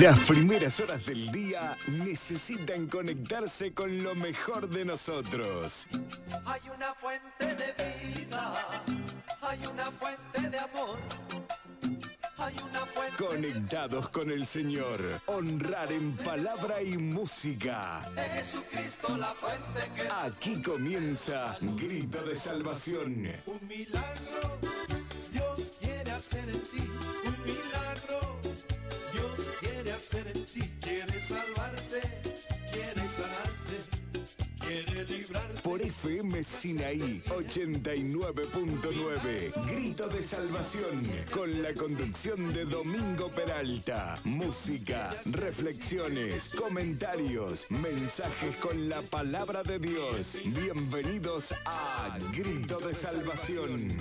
Las primeras horas del día necesitan conectarse con lo mejor de nosotros. Hay una fuente de vida, hay una fuente de amor. Hay una fuente Conectados con el Señor. Honrar en palabra y música. de Jesucristo, la fuente que Aquí comienza Grito de Salvación. un milagro Dios quiere hacer en ti. Un milagro salvarte, quiere sanarte, quiere librarte. Por FM Sinaí 89.9. Grito de Salvación. Con la conducción de Domingo Peralta. Música, reflexiones, comentarios, mensajes con la palabra de Dios. Bienvenidos a Grito de Salvación.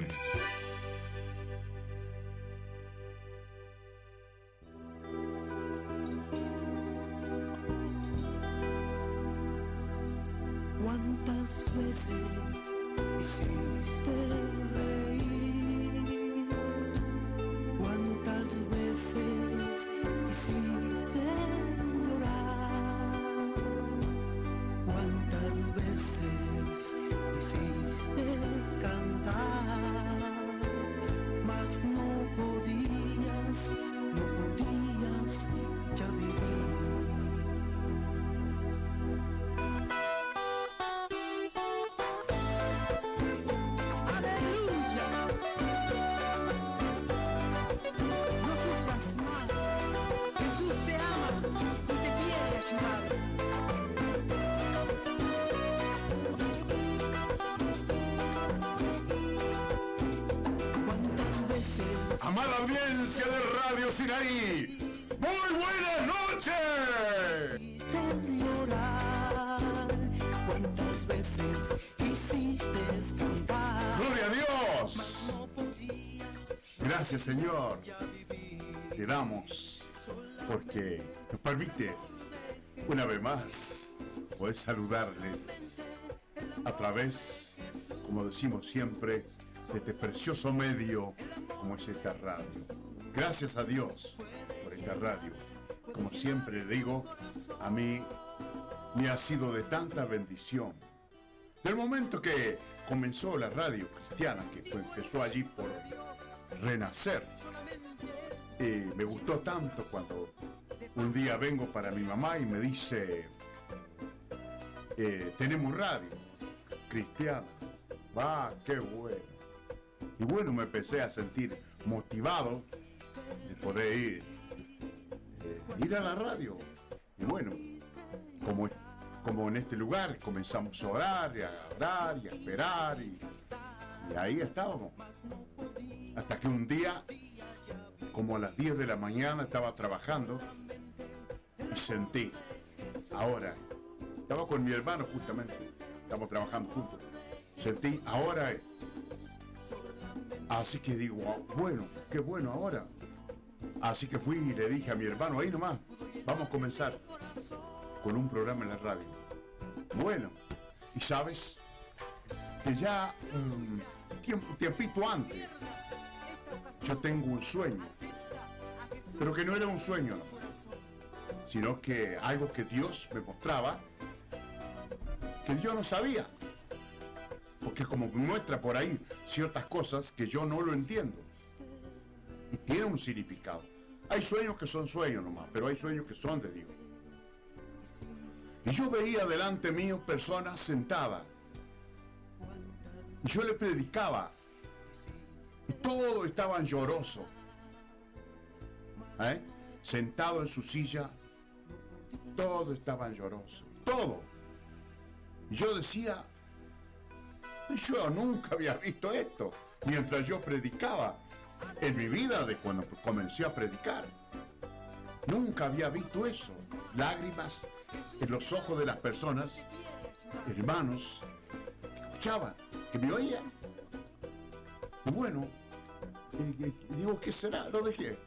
¿Cuántas veces hiciste reír? ¿Cuántas veces hiciste llorar? ¿Cuántas veces hiciste cantar? Mas no podías, Gracias Señor. Te damos porque nos permites una vez más poder saludarles a través, como decimos siempre, de este precioso medio como es esta radio. Gracias a Dios por esta radio. Como siempre digo, a mí me ha sido de tanta bendición. Del momento que comenzó la radio cristiana, que empezó allí por renacer, y me gustó tanto cuando un día vengo para mi mamá y me dice, eh, tenemos radio cristiana. Va, qué bueno. Y bueno, me empecé a sentir motivado de poder ir, eh, ir a la radio. Y bueno, como, como en este lugar comenzamos a orar y a orar y a esperar y, y ahí estábamos. Hasta que un día, como a las 10 de la mañana, estaba trabajando y sentí, ahora, estaba con mi hermano justamente, estamos trabajando juntos, sentí, ahora es. Así que digo, "Ah, bueno, qué bueno ahora. Así que fui y le dije a mi hermano, ahí nomás, vamos a comenzar con un programa en la radio. Bueno, y sabes que ya tiempo, tiempito antes, yo tengo un sueño, pero que no era un sueño, no, sino que algo que Dios me mostraba, que yo no sabía, porque como muestra por ahí ciertas cosas que yo no lo entiendo, y tiene un significado. Hay sueños que son sueños nomás, pero hay sueños que son de Dios. Y yo veía delante mío personas sentadas. Yo le predicaba. Y todos estaban llorosos. ¿Eh? Sentado en su silla. Todos estaban llorosos. Todo. Yo decía, yo nunca había visto esto. Mientras yo predicaba. En mi vida de cuando comencé a predicar. Nunca había visto eso. Lágrimas en los ojos de las personas, hermanos, que escuchaban, que me oían. Y bueno, digo, ¿qué será? Lo dejé.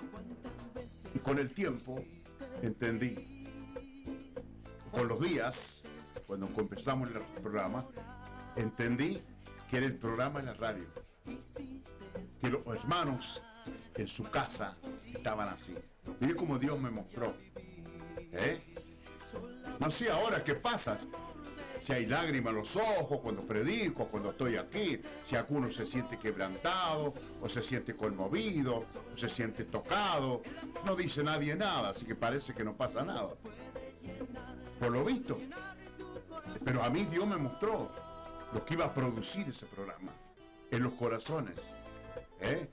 Y con el tiempo entendí. Con los días, cuando empezamos el programa, entendí que era el programa en la radio. Que los hermanos en su casa estaban así. Mire cómo Dios me mostró. ¿Eh? No sé ahora qué pasa. Si hay lágrimas en los ojos cuando predico, cuando estoy aquí, si alguno se siente quebrantado, o se siente conmovido, o se siente tocado. No dice nadie nada, así que parece que no pasa nada. Por lo visto. Pero a mí Dios me mostró lo que iba a producir ese programa en los corazones. ¿eh?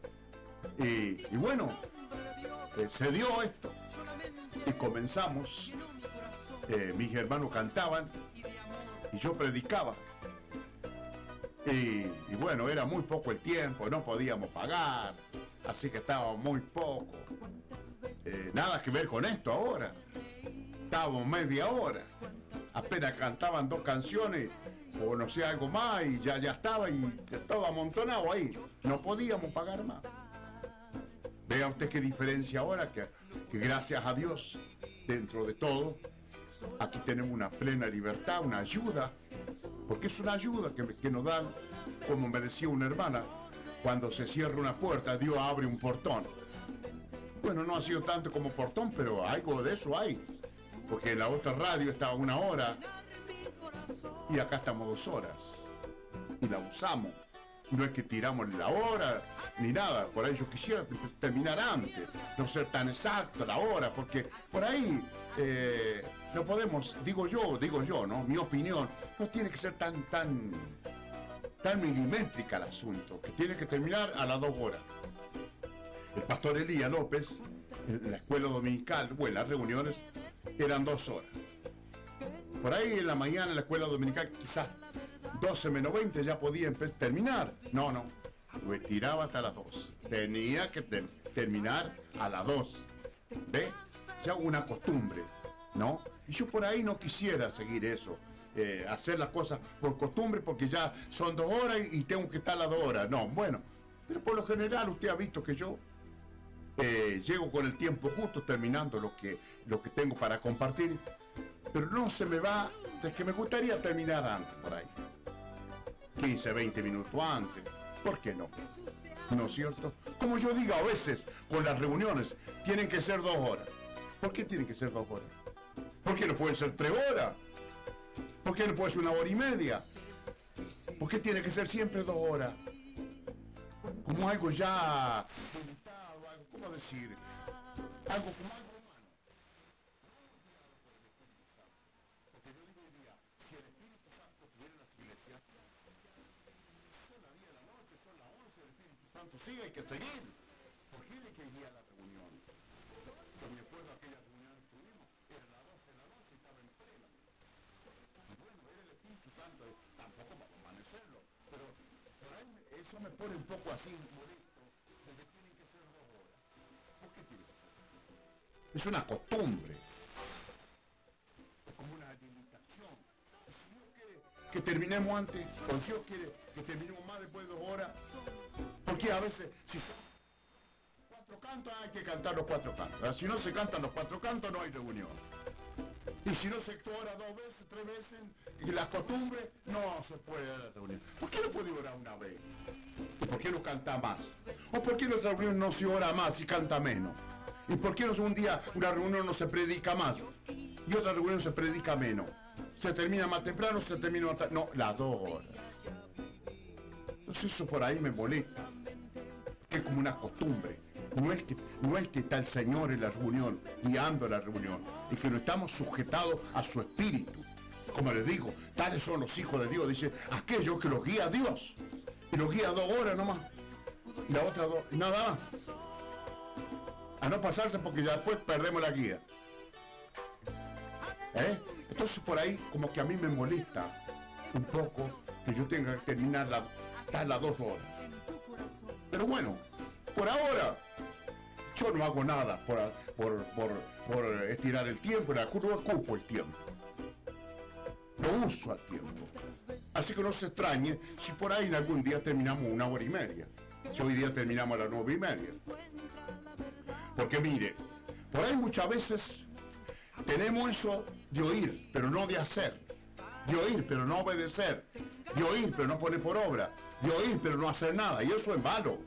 Y, bueno, eh, se dio esto. Y comenzamos. eh, mis hermanos cantaban y yo predicaba. Y, bueno, era muy poco el tiempo, no podíamos pagar, así que estábamos muy poco. Eh, nada que ver con esto ahora. Estábamos media hora. Apenas cantaban dos canciones o no sé, algo más y ya, ya estaba y todo amontonado ahí. No podíamos pagar más. Vea usted qué diferencia ahora, que gracias a Dios, dentro de todo, aquí tenemos una plena libertad, una ayuda, porque es una ayuda que, que nos dan, como me decía una hermana, cuando se cierra una puerta, Dios abre un portón. Bueno, no ha sido tanto como portón, pero algo de eso hay, porque en la otra radio estaba una hora y acá estamos dos horas y la usamos. No es que tiramos la hora ni nada, por ahí yo quisiera terminar antes, no ser tan exacto la hora, porque por ahí eh, no podemos, digo yo, digo yo, ¿no? Mi opinión, no tiene que ser tan, tan, tan milimétrica el asunto, que tiene que terminar a las dos horas. El pastor Elías López, en la escuela dominical, bueno, las reuniones eran dos horas. Por ahí en la mañana en la escuela dominical quizás 12 menos 20 ya podía terminar. No, no. Lo estiraba hasta las 2. Tenía que ter- terminar a las 2. ¿Ve? Ya una costumbre, ¿no? Y yo por ahí no quisiera seguir eso. eh, hacer las cosas por costumbre porque ya son dos horas y, tengo que estar las dos horas. No, bueno. Pero por lo general usted ha visto que yo eh, llego con el tiempo justo terminando lo que, lo que tengo para compartir, pero no se me va, es que me gustaría terminar antes por ahí. 15, 20 minutos antes, ¿por qué no? ¿No es cierto? Como yo digo a veces con las reuniones, tienen que ser dos horas. ¿Por qué tienen que ser dos horas? ¿Por qué no pueden ser tres horas? ¿Por qué no puede ser una hora y media? ¿Por qué tiene que ser siempre dos horas? Como algo ya... ¿Cómo decir? Algo como algo humano. Porque yo digo hoy día, si el Espíritu Santo estuviera en las iglesias, son las 10 de la noche, son las 11, el Espíritu Santo sigue, hay que seguir. ¿Por qué hay que ir a la reunión? Yo me acuerdo aquella reunión que tuvimos, era las 12 de la noche y estaba en plena. Y bueno, era el Espíritu Santo, tampoco para amanecerlo, pero por ahí me- eso me pone un poco así molesto, de que tienen que ser dos horas. ¿Por qué tiene que ser? Es una costumbre. Es como una limitación. Si Dios quiere que terminemos antes, o si Dios quiere que terminemos más después de dos horas, porque a veces, si son cuatro cantos, hay que cantar los cuatro cantos. Si no se cantan los cuatro cantos, no hay reunión. Y si no se ora dos veces, tres veces, y las costumbres, no se puede dar la reunión. ¿Por qué no puede orar una vez? ¿Y por qué no canta más? ¿O por qué en otra reunión no se ora más y canta menos? ¿Y por qué no un día una reunión no se predica más y otra reunión se predica menos? Se termina más temprano, se termina más tarde. No, las dos horas. Entonces eso por ahí me molesta. Que es como una costumbre. No es, que, no es que está el Señor en la reunión, guiando la reunión, y que no estamos sujetados a su espíritu. Como les digo, tales son los hijos de Dios. Dice, aquellos que los guía Dios. Y los guía dos horas nomás. Y la otra dos, nada más. A no pasarse porque ya después perdemos la guía. ¿Eh? Entonces por ahí como que a mí me molesta un poco que yo tenga que terminar la, las dos horas. Pero bueno, por ahora yo no hago nada por, por, por, por estirar el tiempo, no ocupo el tiempo. Lo uso al tiempo. Así que no se extrañe si por ahí en algún día terminamos una hora y media. Si hoy día terminamos a las nueve y media. Porque mire, por ahí muchas veces tenemos eso de oír, pero no de hacer. De oír, pero no obedecer. De oír, pero no poner por obra. De oír, pero no hacer nada. Y eso es malo.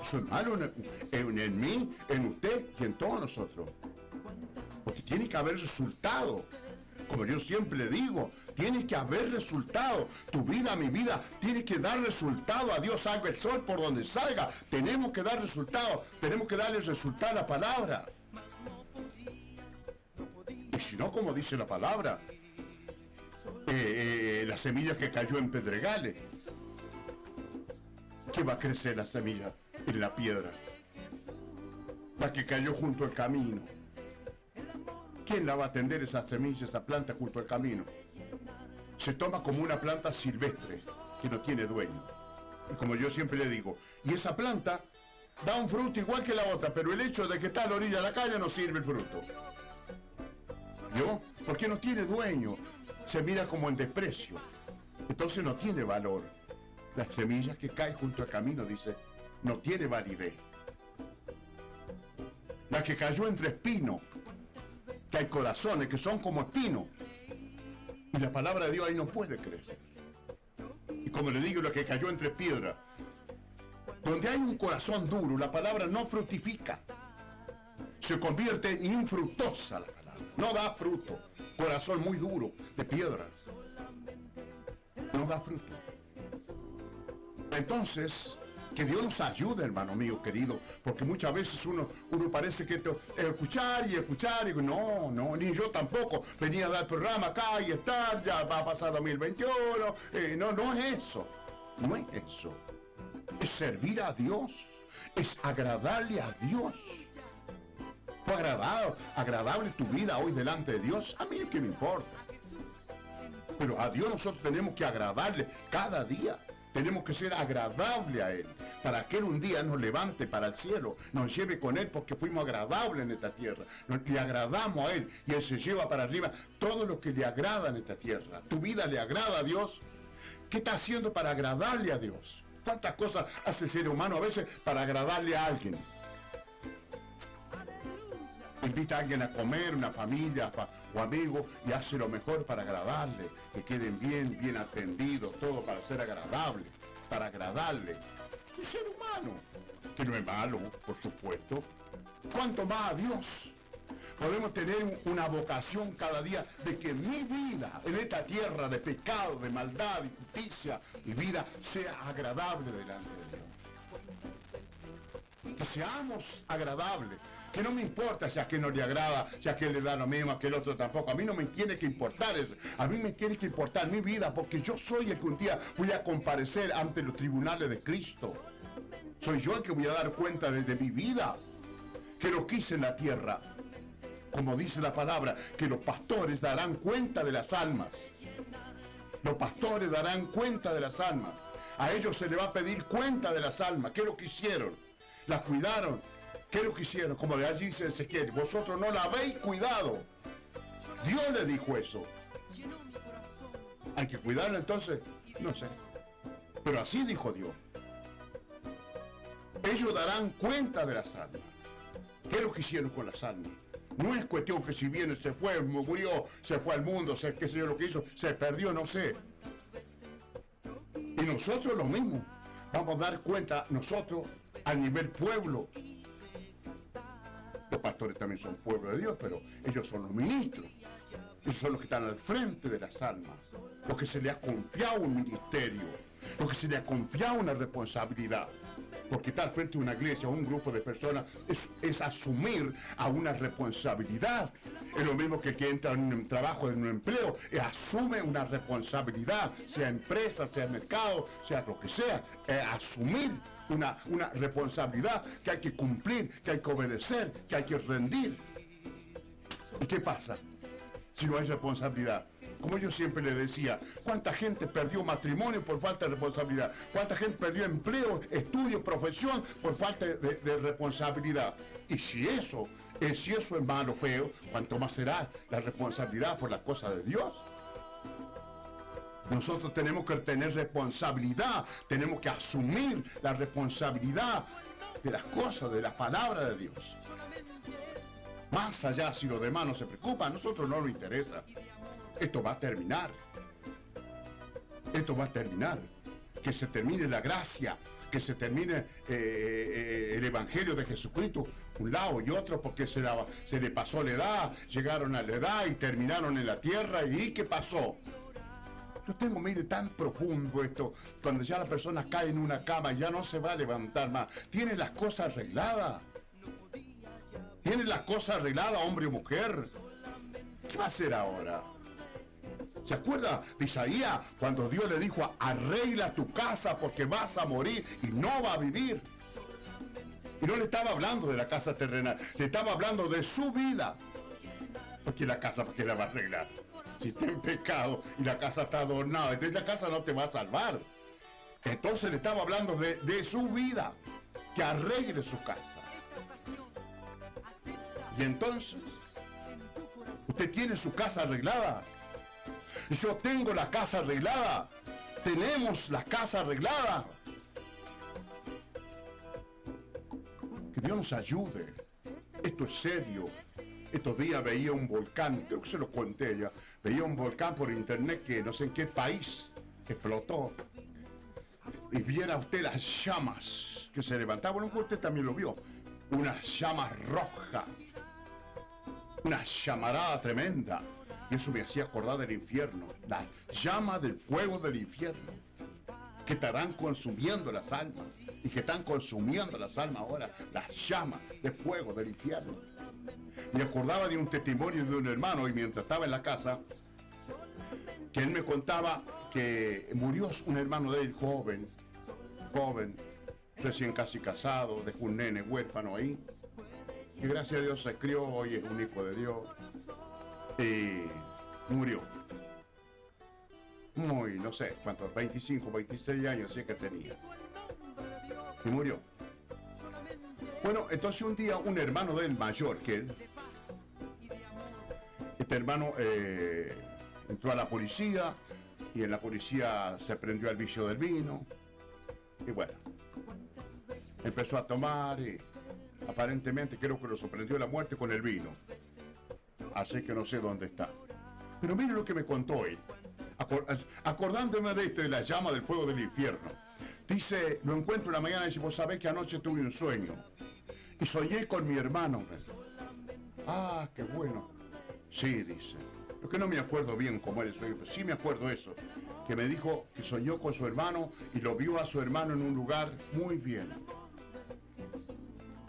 Eso es malo en, en- mí, en usted y en todos nosotros. Porque tiene que haber resultado. Como yo siempre digo, tiene que haber resultado. Tu vida, mi vida, tiene que dar resultado. A Dios salga el sol por donde salga. Tenemos que dar resultado. Tenemos que darle resultado a la palabra. Y si no, como dice la palabra, eh, eh, la semilla que cayó en pedregales. ¿Qué va a crecer la semilla en la piedra? La que cayó junto al camino. ¿Quién la va a atender esa semilla, esa planta junto al camino? Se toma como una planta silvestre que no tiene dueño. Y como yo siempre le digo, y esa planta da un fruto igual que la otra, pero el hecho de que está a la orilla de la calle no sirve el fruto. ¿Yo? Porque no tiene dueño. Se mira como en desprecio. Entonces no tiene valor. La semilla que cae junto al camino, dice, no tiene validez. La que cayó entre espinos, que hay corazones que son como espinos. Y la palabra de Dios ahí no puede crecer. Y como le digo, la que cayó entre piedras, donde hay un corazón duro, la palabra no fructifica. Se convierte en infructuosa la palabra. No da fruto. Corazón muy duro, de piedra. No da fruto. Entonces, que Dios nos ayude, hermano mío querido, porque muchas veces uno, uno parece que escuchar y escuchar, y no, no, ni yo tampoco. Venía a dar programa acá y estar, ya va a pasar 2021. eh, no, no es eso. No es eso. Es servir a Dios. Es agradarle a Dios. ¿Fue agradable, agradable tu vida hoy delante de Dios? A mí qué me importa. Pero a Dios nosotros tenemos que agradarle cada día. Tenemos que ser agradable a Él. Para que Él un día nos levante para el cielo, nos lleve con Él porque fuimos agradables en esta tierra. Le agradamos a Él y Él se lleva para arriba todo lo que le agrada en esta tierra. ¿Tu vida le agrada a Dios? ¿Qué está haciendo para agradarle a Dios? ¿Cuántas cosas hace el ser humano a veces para agradarle a alguien? Invita a alguien a comer, una familia fa- o amigo, y hace lo mejor para agradarle, que queden bien, bien atendidos, todo para ser agradable, para agradarle. Un ser humano, que no es malo, por supuesto. ¿Cuánto más a Dios? Podemos tener un- una vocación cada día de que mi vida en esta tierra de pecado, de maldad, de justicia, mi vida sea agradable delante de Dios que seamos agradables. Que no me importa si a quien no le agrada, si a quien le da lo mismo, a aquel otro tampoco. A mí no me tiene que importar eso. A mí me tiene que importar mi vida porque yo soy el que un día voy a comparecer ante los tribunales de Cristo. Soy yo el que voy a dar cuenta de, de mi vida. Que lo quise en la tierra. Como dice la palabra, que los pastores darán cuenta de las almas. Los pastores darán cuenta de las almas. A ellos se les va a pedir cuenta de las almas. ¿Qué es lo que hicieron? Las cuidaron. ¿Qué es lo que hicieron? Como de allí dice Ezequiel, vosotros no la habéis cuidado. Dios le dijo eso. Hay que cuidarla entonces. No sé. Pero así dijo Dios. Ellos darán cuenta de las almas. ¿Qué es lo que hicieron con las almas? No es cuestión que si viene, se fue, murió, se fue al mundo, se, qué sé yo lo que hizo, se perdió, no sé. Y nosotros lo mismo. Vamos a dar cuenta nosotros a nivel pueblo. Los pastores también son pueblo de Dios, pero ellos son los ministros. Ellos son los que están al frente de las almas. Los que se les ha confiado un ministerio. Los que se les ha confiado una responsabilidad. Porque estar frente a una iglesia o un grupo de personas es, es asumir a una responsabilidad. Es lo mismo que el que entra en un trabajo, en un empleo, eh, asume una responsabilidad, sea empresa, sea mercado, sea lo que sea, eh, asumir una, una responsabilidad que hay que cumplir, que hay que obedecer, que hay que rendir. ¿Y qué pasa si no hay responsabilidad? Como yo siempre le decía, ¿cuánta gente perdió matrimonio por falta de responsabilidad? ¿Cuánta gente perdió empleo, estudio, profesión por falta de, responsabilidad? Y si eso, eh, si eso es malo, feo, ¿cuánto más será la responsabilidad por las cosas de Dios? Nosotros tenemos que tener responsabilidad, tenemos que asumir la responsabilidad de las cosas, de la palabra de Dios. Más allá, si los demás no se preocupan, a nosotros no nos interesa. Esto va a terminar. Esto va a terminar. Que se termine la gracia, que se termine eh, eh, el Evangelio de Jesucristo, un lado y otro, porque se, le pasó la edad, llegaron a la edad y terminaron en la tierra, ¿y qué pasó? Yo tengo, mire, tan profundo esto, cuando ya la persona cae en una cama y ya no se va a levantar más, tiene las cosas arregladas. Tiene las cosas arregladas, hombre o mujer. ¿Qué va a hacer ahora? ¿Se acuerda de Isaías cuando Dios le dijo, arregla tu casa porque vas a morir y no va a vivir? Y no le estaba hablando de la casa terrenal, le estaba hablando de su vida. Porque la casa, ¿para qué la va a arreglar? Si está en pecado y la casa está adornada, entonces la casa no te va a salvar. Entonces le estaba hablando de, su vida, que arregle su casa. Y entonces, usted tiene su casa arreglada. Yo tengo la casa arreglada. Tenemos la casa arreglada. Que Dios nos ayude. Esto es serio. Estos días veía un volcán, creo que se lo conté ya. Veía un volcán por internet que no sé en qué país explotó. Y viera usted las llamas que se levantaban. Bueno, usted también lo vio. Unas llamas rojas. Una llamarada tremenda. Y eso me hacía acordar del infierno. La llama del fuego del infierno. Que estarán consumiendo las almas. Y que están consumiendo las almas ahora. Las llamas de fuego del infierno. Me acordaba de un testimonio de un hermano y mientras estaba en la casa, que él me contaba que murió un hermano de él joven, joven, recién casi casado, dejó un nene huérfano ahí. Y gracias a Dios se crió, hoy es un hijo de Dios. Y murió. Muy, no sé, cuántos, 25, 26 años, sí que tenía. Y murió. Bueno, entonces un día un hermano de él, mayor que él, este hermano eh, entró a la policía y en la policía se prendió al vicio del vino. Y bueno, empezó a tomar y aparentemente creo que lo sorprendió la muerte con el vino. Así que no sé dónde está. Pero mire lo que me contó él. Acor- acordándome de esto, de la llama del fuego del infierno. Dice, lo encuentro en la mañana y dice, vos sabés que anoche tuve un sueño. Y soñé con mi hermano. Ah, qué bueno. Sí, dice. Lo que no me acuerdo bien cómo era el sueño, sí me acuerdo eso. Que me dijo que soñó con su hermano y lo vio a su hermano en un lugar muy bien.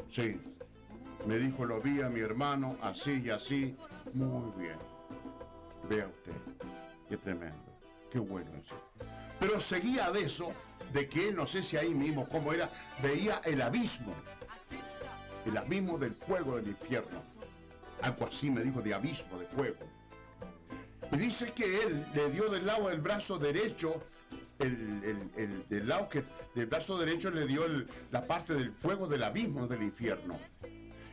Sí. Me dijo, lo vi a mi hermano así y así, muy bien. Vea usted, qué tremendo, qué bueno eso. Pero seguía de eso, de que él, no sé si ahí mismo, cómo era, veía el abismo, el abismo del fuego del infierno. Algo así me dijo, de abismo, de fuego. Y dice que él le dio del lado del brazo derecho, el, el- el- del lado que, del brazo derecho le dio la parte del fuego del abismo del infierno.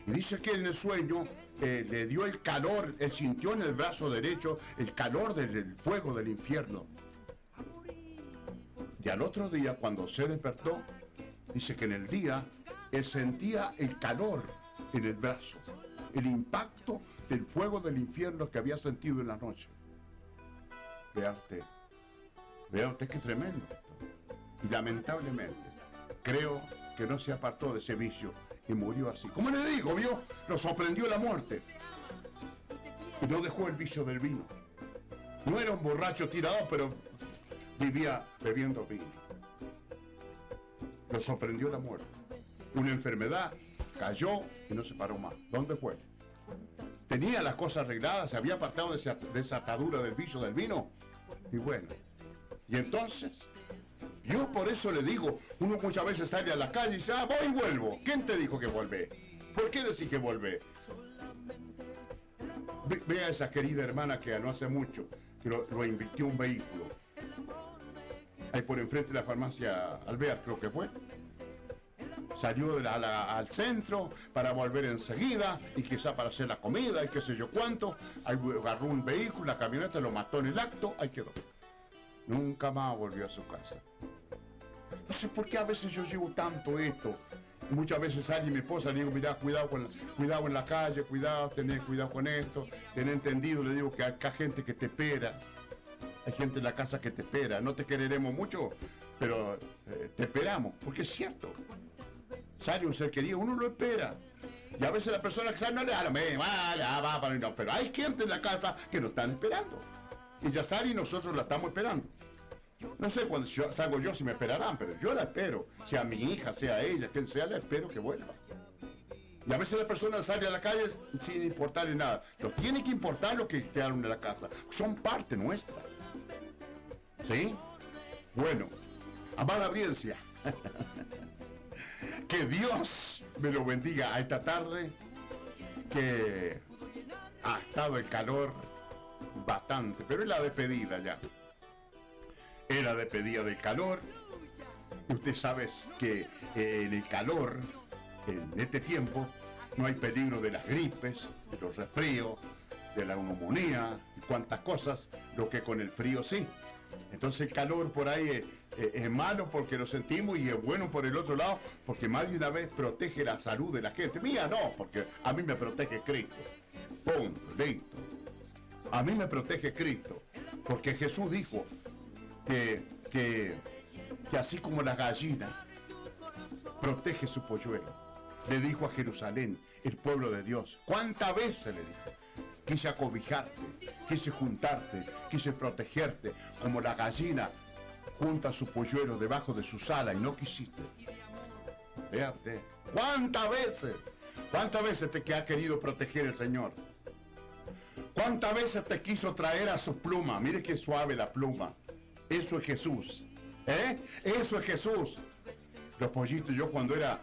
Y dice que en el sueño eh, le dio el calor, él sintió en el brazo derecho el calor del fuego del infierno. Y al otro día, cuando se despertó, dice que en el día él sentía el calor en el brazo, el impacto del fuego del infierno que había sentido en la noche. Vea usted, vea usted qué tremendo. Y lamentablemente, creo que no se apartó de ese vicio y murió así. Como le digo, vio, lo sorprendió la muerte. Y no dejó el vicio del vino. No era un borracho tirado, pero vivía bebiendo vino. Lo sorprendió la muerte. Una enfermedad, cayó y no se paró más. ¿Dónde fue? Tenía las cosas arregladas, se había apartado de esa, de esa atadura del vicio del vino. Y bueno, y entonces, yo por eso le digo, uno muchas veces sale a la calle y dice, ah, voy y vuelvo. ¿Quién te dijo que volvé? ¿Por qué decís que volvé? Ve, ve a esa querida hermana que no hace mucho, que lo, lo invirtió un vehículo. Ahí por enfrente de la farmacia Alvear, creo que fue. Salió al centro para volver enseguida y quizá para hacer la comida y qué sé yo cuánto. Agarró un vehículo, la camioneta lo mató en el acto, ahí quedó. Nunca más volvió a su casa. No sé por qué a veces yo llevo tanto esto. Muchas veces sale mi esposa le digo, mira, cuidado, con cuidado en la calle, cuidado, tener cuidado con esto, tener entendido, le digo que hay gente que te espera. Hay gente en la casa que te espera. No te quereremos mucho, pero eh, te esperamos, porque es cierto. Sale un ser querido, uno lo espera. Y a veces la persona que sale no le me ah, va, para no. Pero hay gente en la casa que nos están esperando. Y ya sale y nosotros la estamos esperando. No sé cuándo salgo yo si me esperarán, pero yo la espero. Sea mi hija, sea ella, quien sea, la espero que vuelva. Y a veces la persona sale a la calle sin importarle nada. Lo tiene que importar lo que quedaron en la casa. Son parte nuestra. ¿Sí? Bueno, amada audiencia, que Dios me lo bendiga a esta tarde, que ha estado el calor bastante, pero es la despedida ya. Era despedida del calor. Usted sabe que eh, en el calor, en este tiempo, no hay peligro de las gripes, de los resfríos, de la neumonía y cuantas cosas, lo que con el frío sí. Entonces el calor por ahí es, malo porque lo sentimos y es bueno por el otro lado porque más de una vez protege la salud de la gente. Mía no, porque a mí me protege Cristo. Punto, listo. A mí me protege Cristo. Porque Jesús dijo que, que, que así como la gallina protege su polluelo, le dijo a Jerusalén, el pueblo de Dios, ¿cuántas veces le dijo? Quise acobijarte, quise juntarte, quise protegerte, como la gallina junta su polluelo debajo de su sala y no quisiste. Fíjate, ¿cuántas veces? ¿Cuántas veces te ha querido proteger el Señor? ¿Cuántas veces te quiso traer a su pluma? Mire qué suave la pluma. Eso es Jesús. ¿Eh? Eso es Jesús. Los pollitos, yo cuando era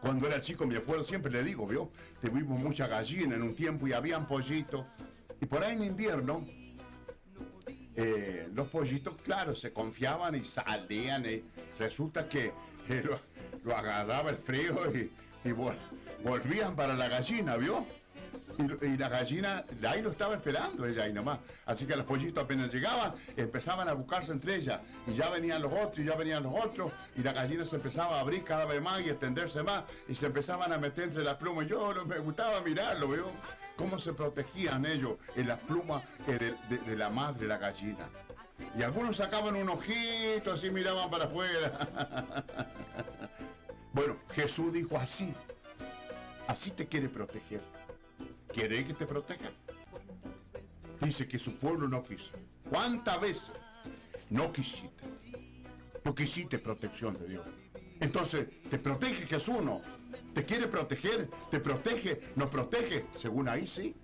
cuando era chico, mi abuelo siempre le digo, ¿vio? Tuvimos mucha gallina en un tiempo y habían pollitos. Y por ahí en invierno, eh, los pollitos, claro, se confiaban y salían. Y resulta que eh, lo, agarraba el frío y, y vol- volvían para la gallina, ¿vio? Y, la gallina, de ahí lo estaba esperando ella ahí nomás. Así que los pollitos apenas llegaban, empezaban a buscarse entre ellas. Y ya venían los otros, y ya venían los otros. Y la gallina se empezaba a abrir cada vez más y extenderse más. Y se empezaban a meter entre las plumas. Yo me gustaba mirarlo, ¿vio? Cómo se protegían ellos en las plumas eh, de, de- de la madre, la gallina. Y algunos sacaban un ojito, así miraban para afuera. bueno, Jesús dijo así. Así te quiere proteger. ¿Quiere que te proteja? Dice que su pueblo no quiso. ¿Cuántas veces no quisiste? No quisiste protección de Dios. Entonces, ¿te protege Jesús no? ¿Te quiere proteger? ¿Te protege? ¿Nos protege? Según ahí sí.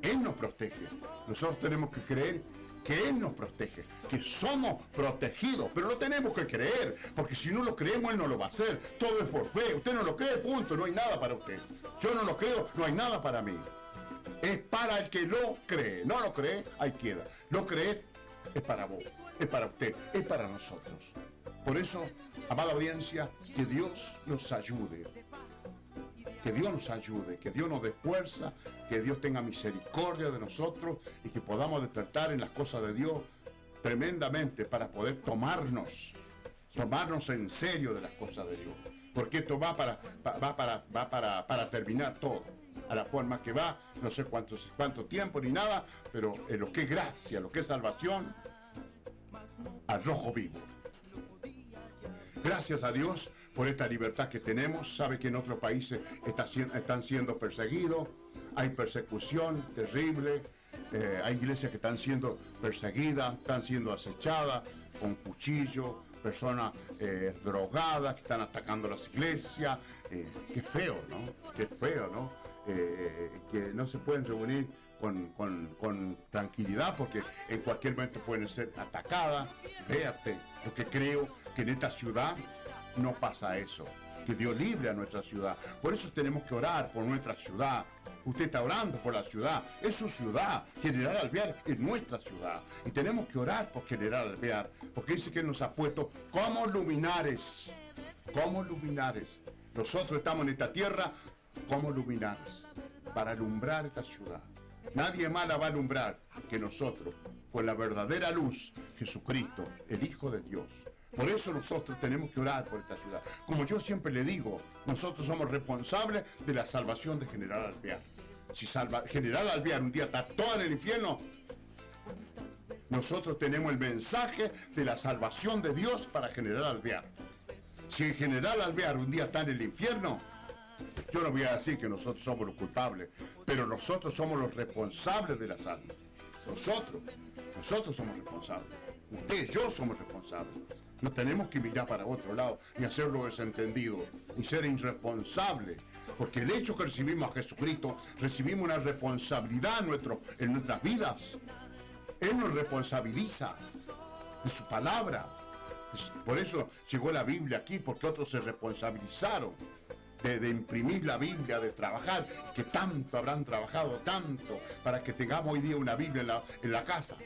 Él nos protege. Nosotros tenemos que creer que Él nos protege, que somos protegidos, pero lo tenemos que creer, porque si no lo creemos, Él no lo va a hacer. Todo es por fe. Usted no lo cree, punto, no hay nada para usted. Yo no lo creo, no hay nada para mí. Es para el que lo cree. No lo cree, ahí queda. Lo cree, es para vos, es para usted, es para nosotros. Por eso, amada audiencia, que Dios nos ayude. Que Dios nos ayude, que Dios nos dé fuerza, que Dios tenga misericordia de nosotros y que podamos despertar en las cosas de Dios tremendamente para poder tomarnos, tomarnos en serio de las cosas de Dios. Porque esto va para, va para, va para, para terminar todo. A la forma que va, no sé cuánto, cuánto tiempo ni nada, pero lo que es gracia, lo que es salvación, al rojo vivo. Gracias a Dios por esta libertad que tenemos. Sabe que en otros países están siendo perseguidos, hay persecución terrible, eh, hay iglesias que están siendo perseguidas, están siendo acechadas con cuchillos, personas eh, drogadas que están atacando las iglesias. Eh, qué feo, ¿no? Qué feo, ¿no? Que no se pueden reunir con, tranquilidad porque en cualquier momento pueden ser atacadas. Véate, porque creo que en esta ciudad no pasa eso. Que Dios libre a nuestra ciudad. Por eso tenemos que orar por nuestra ciudad. Usted está orando por la ciudad. Es su ciudad. General Alvear es nuestra ciudad. Y tenemos que orar por General Alvear. Porque dice que nos ha puesto como luminares. Como luminares. Nosotros estamos en esta tierra como luminares. Para alumbrar esta ciudad. Nadie más la va a alumbrar que nosotros. Con la verdadera luz. Jesucristo, el Hijo de Dios. Por eso nosotros tenemos que orar por esta ciudad. Como yo siempre le digo, nosotros somos responsables de la salvación de General Alvear. Si General Alvear un día está todo en el infierno, Nosotros tenemos el mensaje de la salvación de Dios para General Alvear. Si General Alvear un día está en el infierno, yo no voy a decir que nosotros somos los culpables, pero nosotros somos los responsables de las almas. Nosotros, nosotros somos responsables. Usted y yo somos responsables. No tenemos que mirar para otro lado, ni hacerlo desentendido, ni ser irresponsable. Porque el hecho que recibimos a Jesucristo, recibimos una responsabilidad en, nuestro, en nuestras vidas. Él nos responsabiliza de su palabra. Por eso llegó la Biblia aquí, porque otros se responsabilizaron de, de, imprimir la Biblia, de trabajar, que tanto habrán trabajado, tanto, para que tengamos hoy día una Biblia en la, en la casa.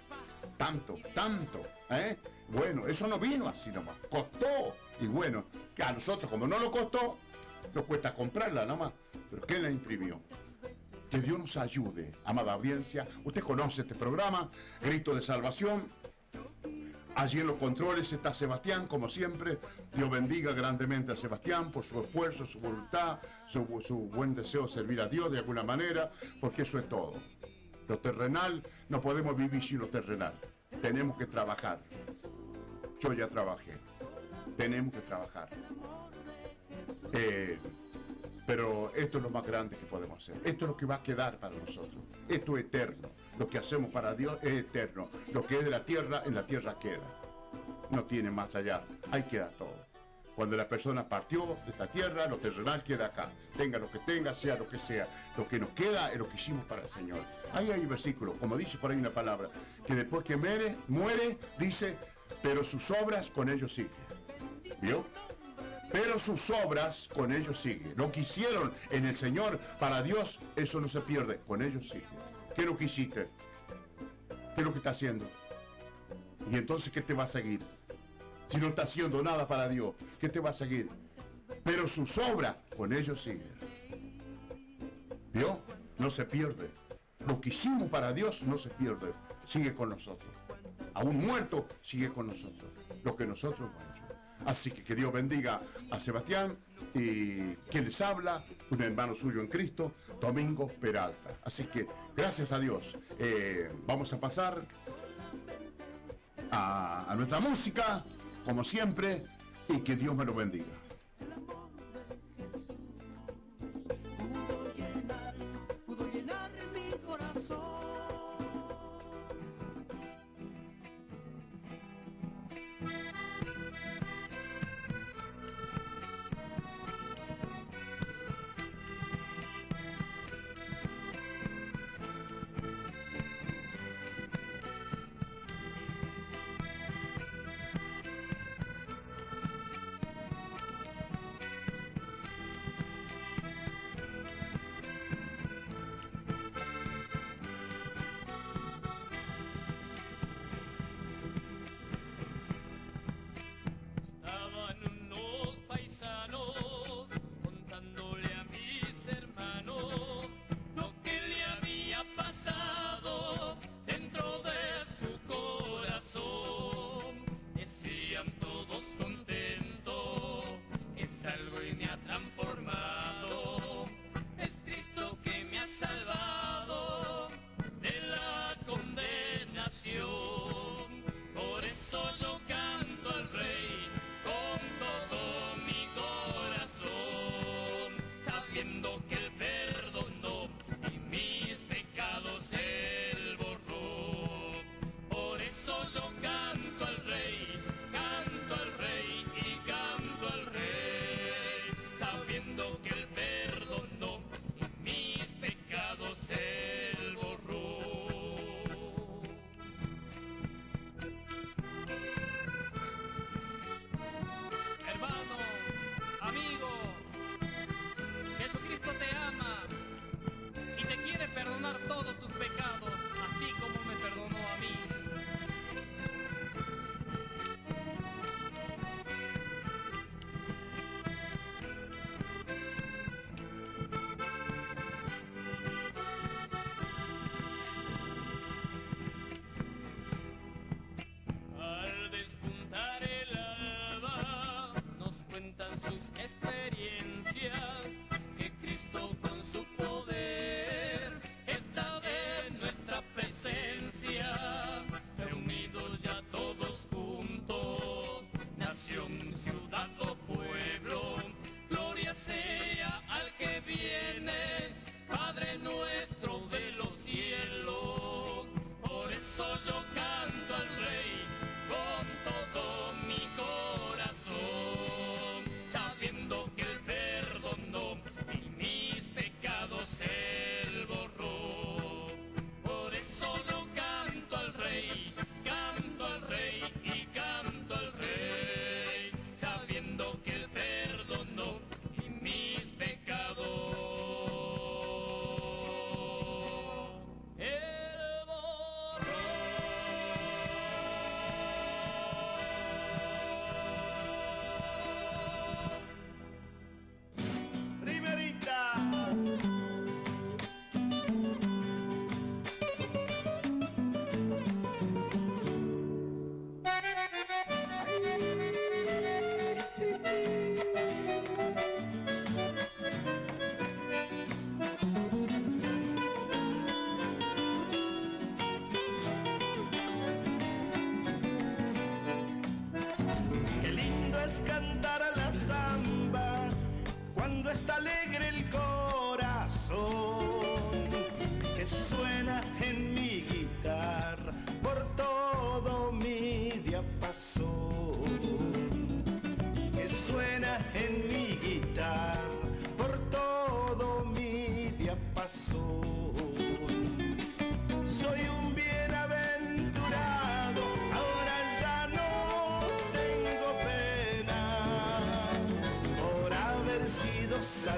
Tanto, tanto. ¿eh? Bueno, eso no vino así nomás, costó. Y bueno, que a nosotros como no lo costó, nos cuesta comprarla nomás. Pero ¿quién la imprimió? Que Dios nos ayude, amada audiencia. Usted conoce este programa, Grito de Salvación. Allí en los controles está Sebastián, como siempre. Dios bendiga grandemente a Sebastián por su esfuerzo, su voluntad, su, su, buen deseo de servir a Dios de alguna manera, porque eso es todo. Lo terrenal, no podemos vivir sin lo terrenal. Tenemos que trabajar. Yo ya trabajé. Tenemos que trabajar. Eh, pero esto es lo más grande que podemos hacer. Esto es lo que va a quedar para nosotros. Esto es eterno. Lo que hacemos para Dios es eterno. Lo que es de la tierra, en la tierra queda. No tiene más allá. Ahí queda todo. Cuando la persona partió de esta tierra, lo terrenal queda acá. Tenga lo que tenga, sea lo que sea. Lo que nos queda es lo que hicimos para el Señor. Ahí hay un versículo, como dice por ahí una palabra, que después que muere, muere, dice, pero sus obras con ellos siguen. ¿Vio? pero sus obras con ellos siguen. Lo que hicieron en el Señor para Dios, eso no se pierde, con ellos sigue. ¿Qué es lo que hiciste? ¿Qué es lo que está haciendo? Y entonces, ¿qué te va a seguir? Si no está haciendo nada para Dios, ¿qué te va a seguir? Pero sus obras con ellos siguen. ¿Vio? No se pierde. Lo que hicimos para Dios no se pierde, sigue con nosotros. Aún muerto, sigue con nosotros. Lo que nosotros hemos hecho. Así que que Dios bendiga a Sebastián y quien les habla, un hermano suyo en Cristo, Domingo Peralta. Así que gracias a Dios. Eh, vamos a pasar a, a nuestra música, como siempre, y que Dios me lo bendiga.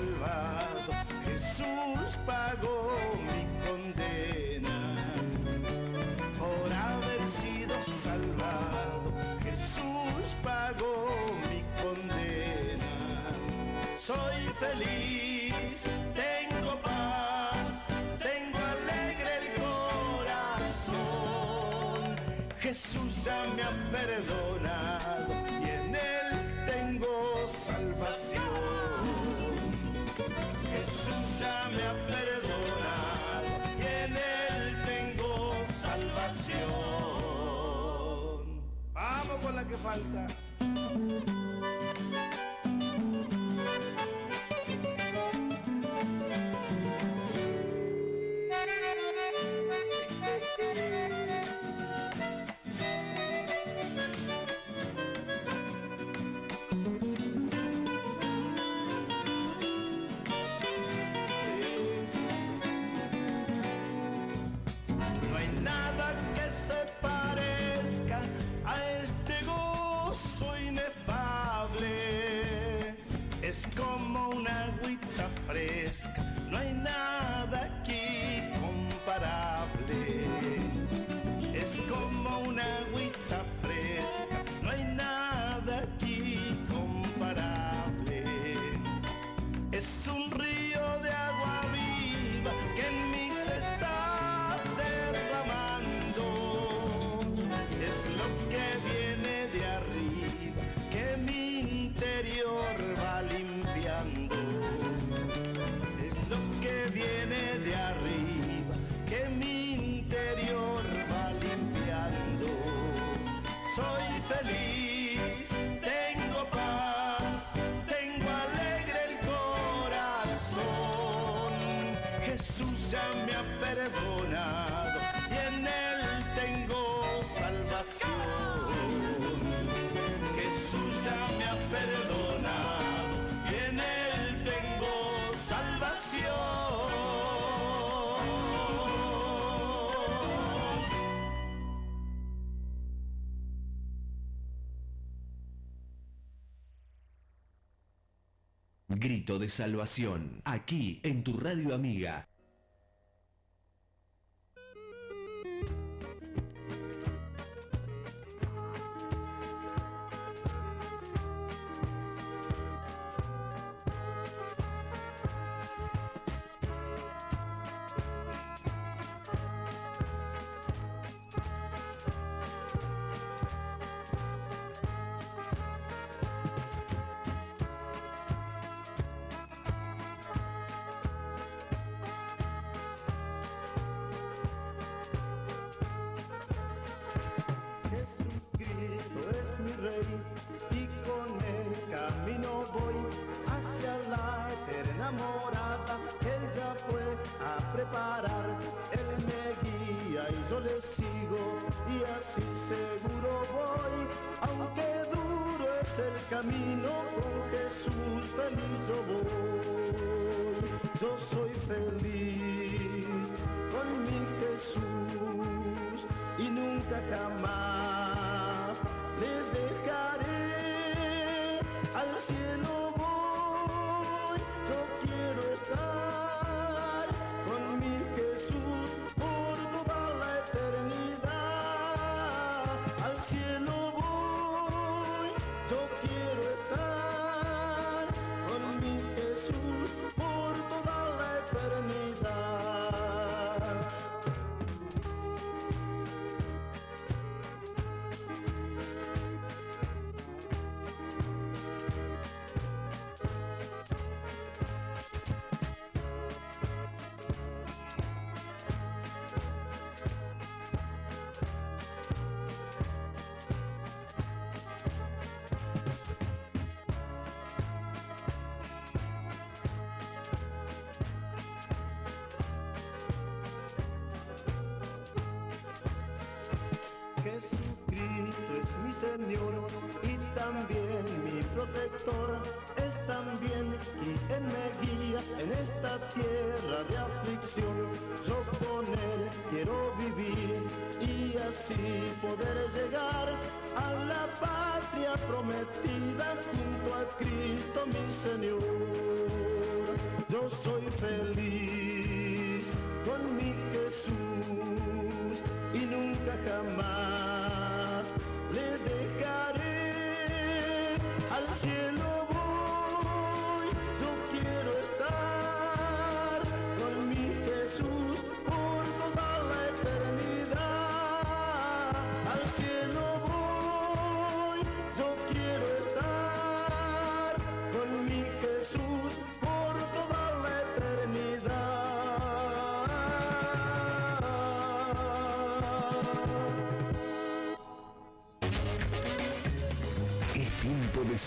salvado, Jesús pagó mi condena. Por haber sido salvado, Jesús pagó mi condena. Soy feliz, tengo paz, tengo alegre el corazón. Jesús ya me ha perdonado. que falta. grito de salvación. Aquí, en tu radio amiga,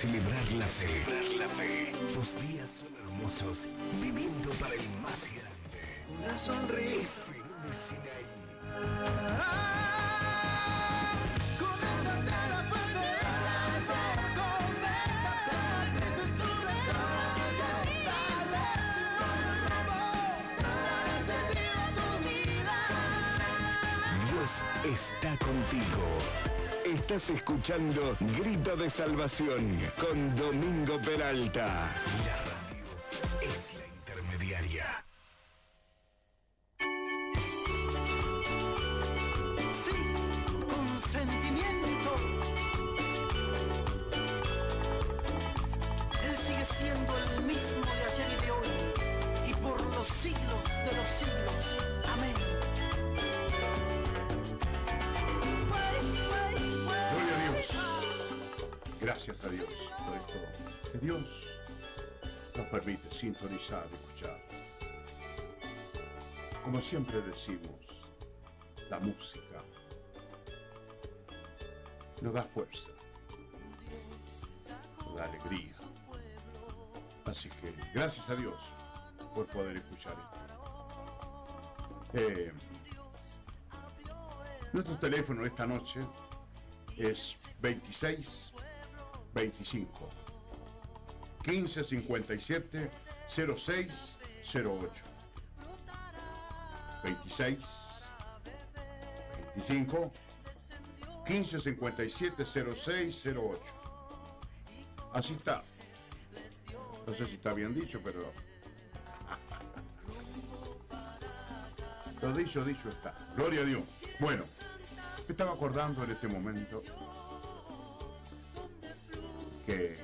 celebrar la fe. Celebrar la fe. Tus días son hermosos viviendo para el más grande. Una sonrisa. FM Sinaí. Conéctate a la fuente del amor, conéctate desde su restauración. Dale tu rumbo, dale sentido a tu vida. Dios está contigo. Estás escuchando Grito de Salvación con Domingo Peralta. Eh, nuestro teléfono esta noche es 26 25 15 57 06 08 26 25 15 57 06 08 Así está. No sé si está bien dicho, pero. Lo dicho, dicho está. Gloria a Dios. Bueno, me estaba acordando en este momento que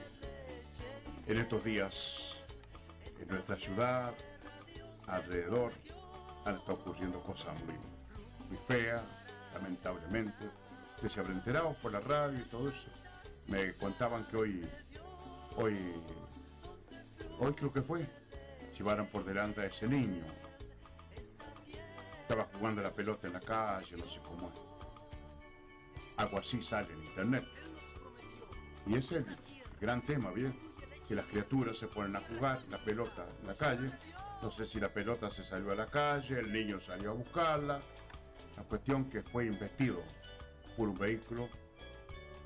en estos días en nuestra ciudad, alrededor, han estado ocurriendo cosas muy, muy feas, lamentablemente. Ustedes se habrán enterado por la radio y todo eso. Me contaban que hoy, hoy, hoy creo que fue, llevaron por delante a ese niño. Estaba jugando la pelota en la calle, no sé cómo. Algo así sale en internet. Y es el gran tema, bien, que las criaturas se ponen a jugar la pelota en la calle. No sé si la pelota se salió a la calle, el niño salió a buscarla. La cuestión que fue investido por un vehículo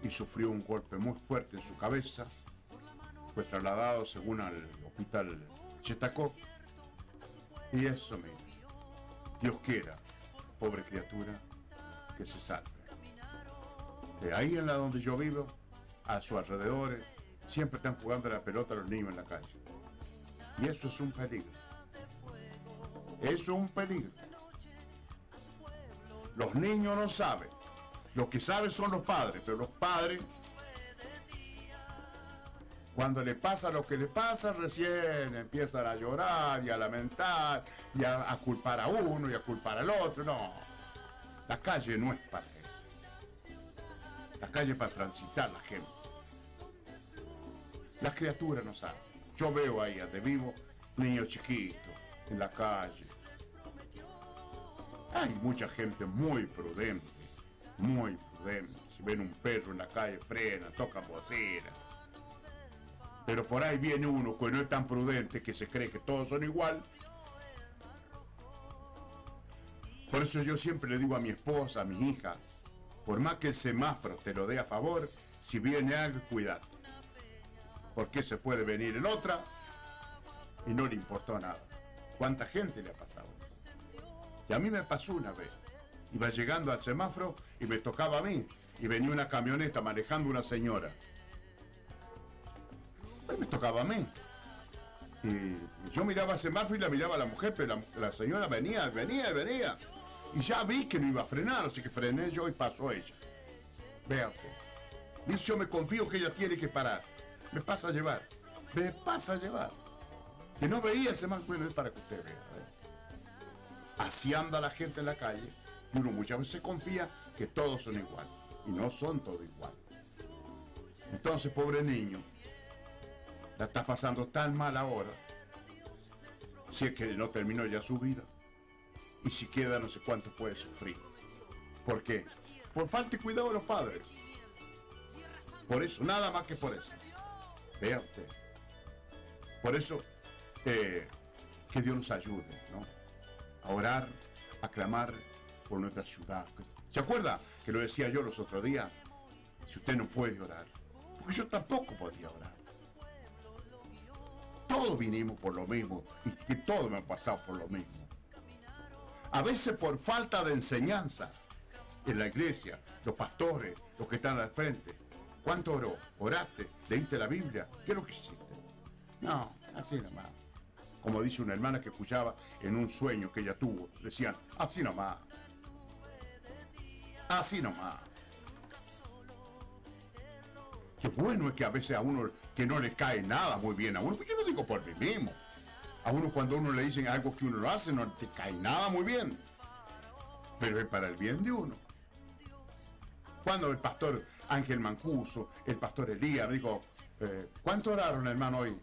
y sufrió un golpe muy fuerte en su cabeza. Fue trasladado según al hospital Chetacó. Y eso, mira, Dios quiera, pobre criatura, que se salve. De ahí en la donde yo vivo, a sus alrededores, siempre están jugando la pelota los niños en la calle. Y eso es un peligro. Eso es un peligro. Los niños no saben. Lo que saben son los padres, pero los padres, cuando le pasa lo que le pasa, recién empiezan a llorar y a lamentar y a, culpar a uno y a culpar al otro. No, la calle no es para eso. La calle es para transitar la gente. Las criaturas no saben. Yo veo ahí donde vivo niños chiquitos en la calle. Hay mucha gente muy prudente, muy prudente. Si ven un perro en la calle, frena, toca bocina. Pero por ahí viene uno que no es tan prudente, que se cree que todos son igual. Por eso yo siempre le digo a mi esposa, a mi hija, por más que el semáforo te lo dé a favor, si viene algo, cuidado. Porque se puede venir en otra y no le importó nada. ¿Cuánta gente le ha pasado? Y a mí me pasó una vez. Iba llegando al semáforo y me tocaba a mí. Y venía una camioneta manejando una señora. Me tocaba a mí. Y yo miraba el semáforo y la miraba a la mujer, pero la, señora venía, venía, venía. Y ya vi que no iba a frenar, así que frené yo y pasó ella. Vea usted. Dice, yo me confío que ella tiene que parar. Me pasa a llevar. Me pasa a llevar. Que no veía ese semáforo es para que usted vea. Así anda la gente en la calle y uno muchas veces confía que todos son igual. Y no son todos igual. Entonces, pobre niño, la está pasando tan mal ahora, si es que no terminó ya su vida, y si queda no sé cuánto puede sufrir. ¿Por qué? Por falta de cuidado de los padres. Por eso, nada más que por eso. Vea usted. Por eso, eh, que Dios nos ayude, ¿no? A orar, a clamar por nuestra ciudad. ¿Se acuerda que lo decía yo los otros días? Si usted no puede orar, porque yo tampoco podía orar. Todos vinimos por lo mismo y que todos me han pasado por lo mismo. A veces por falta de enseñanza en la iglesia, los pastores, los que están al frente. ¿Cuánto oró? ¿Oraste? ¿Leíste la Biblia? ¿Qué es lo que hiciste? No, así nomás. Como dice una hermana que escuchaba en un sueño que ella tuvo, decían, así nomás. Así nomás. Qué bueno es que a veces a uno que no le cae nada muy bien a uno, pues yo lo digo por mí mismo. A uno cuando uno le dicen algo que uno lo hace, no te cae nada muy bien. Pero es para el bien de uno. Cuando el pastor Ángel Mancuso, el pastor Elías, dijo, eh, ¿cuánto oraron, hermano, hoy?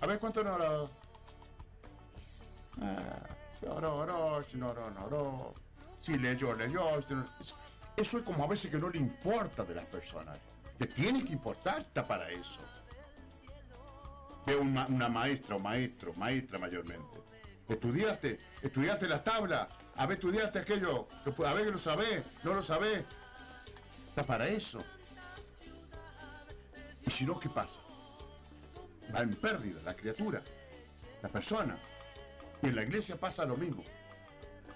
A ver, ¿cuánto han orado? Ah, oró, oró, si no oró, no oró. Si leyó, leyó. Eso es como a veces que no le importa de las personas. Le tiene que importar, está para eso. Ve un ma- una maestra o maestro, maestra mayormente. Estudiaste, estudiaste las tablas, a ver, estudiaste aquello, a ver que lo sabés, no lo sabés. Está para eso. Y si no, ¿qué pasa? Va en pérdida la criatura, la persona. Y en la iglesia pasa lo mismo.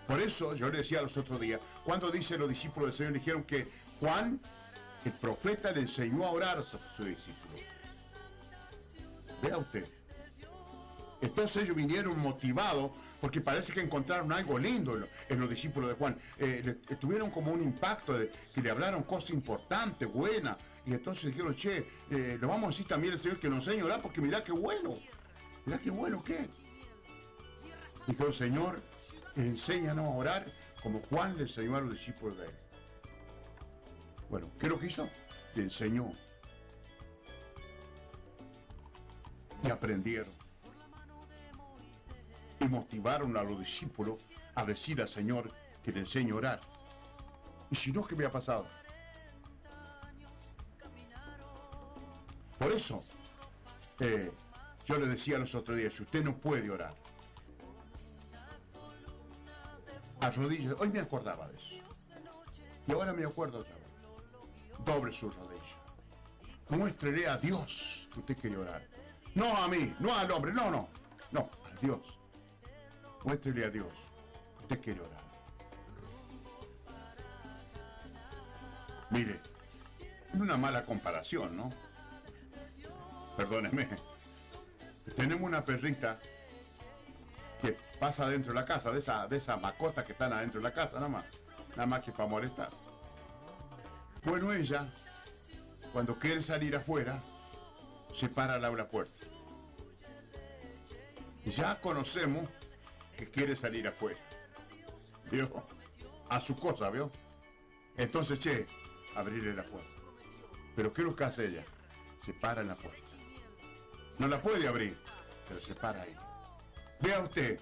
Por eso yo le decía los otros días, cuando dice los discípulos del Señor, dijeron que Juan, el profeta, le enseñó a orar a su discípulo. Vea usted. Entonces ellos vinieron motivados porque parece que encontraron algo lindo en, lo- en los discípulos de Juan. Eh, le- tuvieron como un impacto que le hablaron cosas importantes, buenas. Y entonces dijeron, che, eh, le vamos a decir también al Señor que nos enseñe a orar porque mirá qué bueno. Mirá qué bueno que. Dijo, Señor, enséñanos a orar como Juan le enseñó a los discípulos de él. Bueno, ¿qué es lo que hizo? Le enseñó. Y aprendieron. Y motivaron a los discípulos a decir al Señor que le enseñe a orar. Y si no, ¿qué me ha pasado? Por eso, eh, yo le decía los otros días, si usted no puede orar, a rodillas, hoy me acordaba de eso. Y ahora me acuerdo otra vez. Doble su rodilla. Muéstrele a Dios que usted quiere orar. No a mí, no al hombre, no, no. No, a Dios. Muéstrele a Dios que usted quiere orar. Mire, es una mala comparación, ¿no? Perdóneme. Tenemos una perrita que pasa dentro de la casa, de esa, de esa macota que están adentro de la casa, nada más. Nada más que para molestar. Bueno, ella, cuando quiere salir afuera, se para al la puerta. Ya conocemos que quiere salir afuera. ¿Vio? A su cosa, ¿vio? Entonces, che, abrirle la puerta. Pero ¿qué es lo que hace ella? Se para en la puerta. No la puede abrir, pero se para ahí. Vea usted,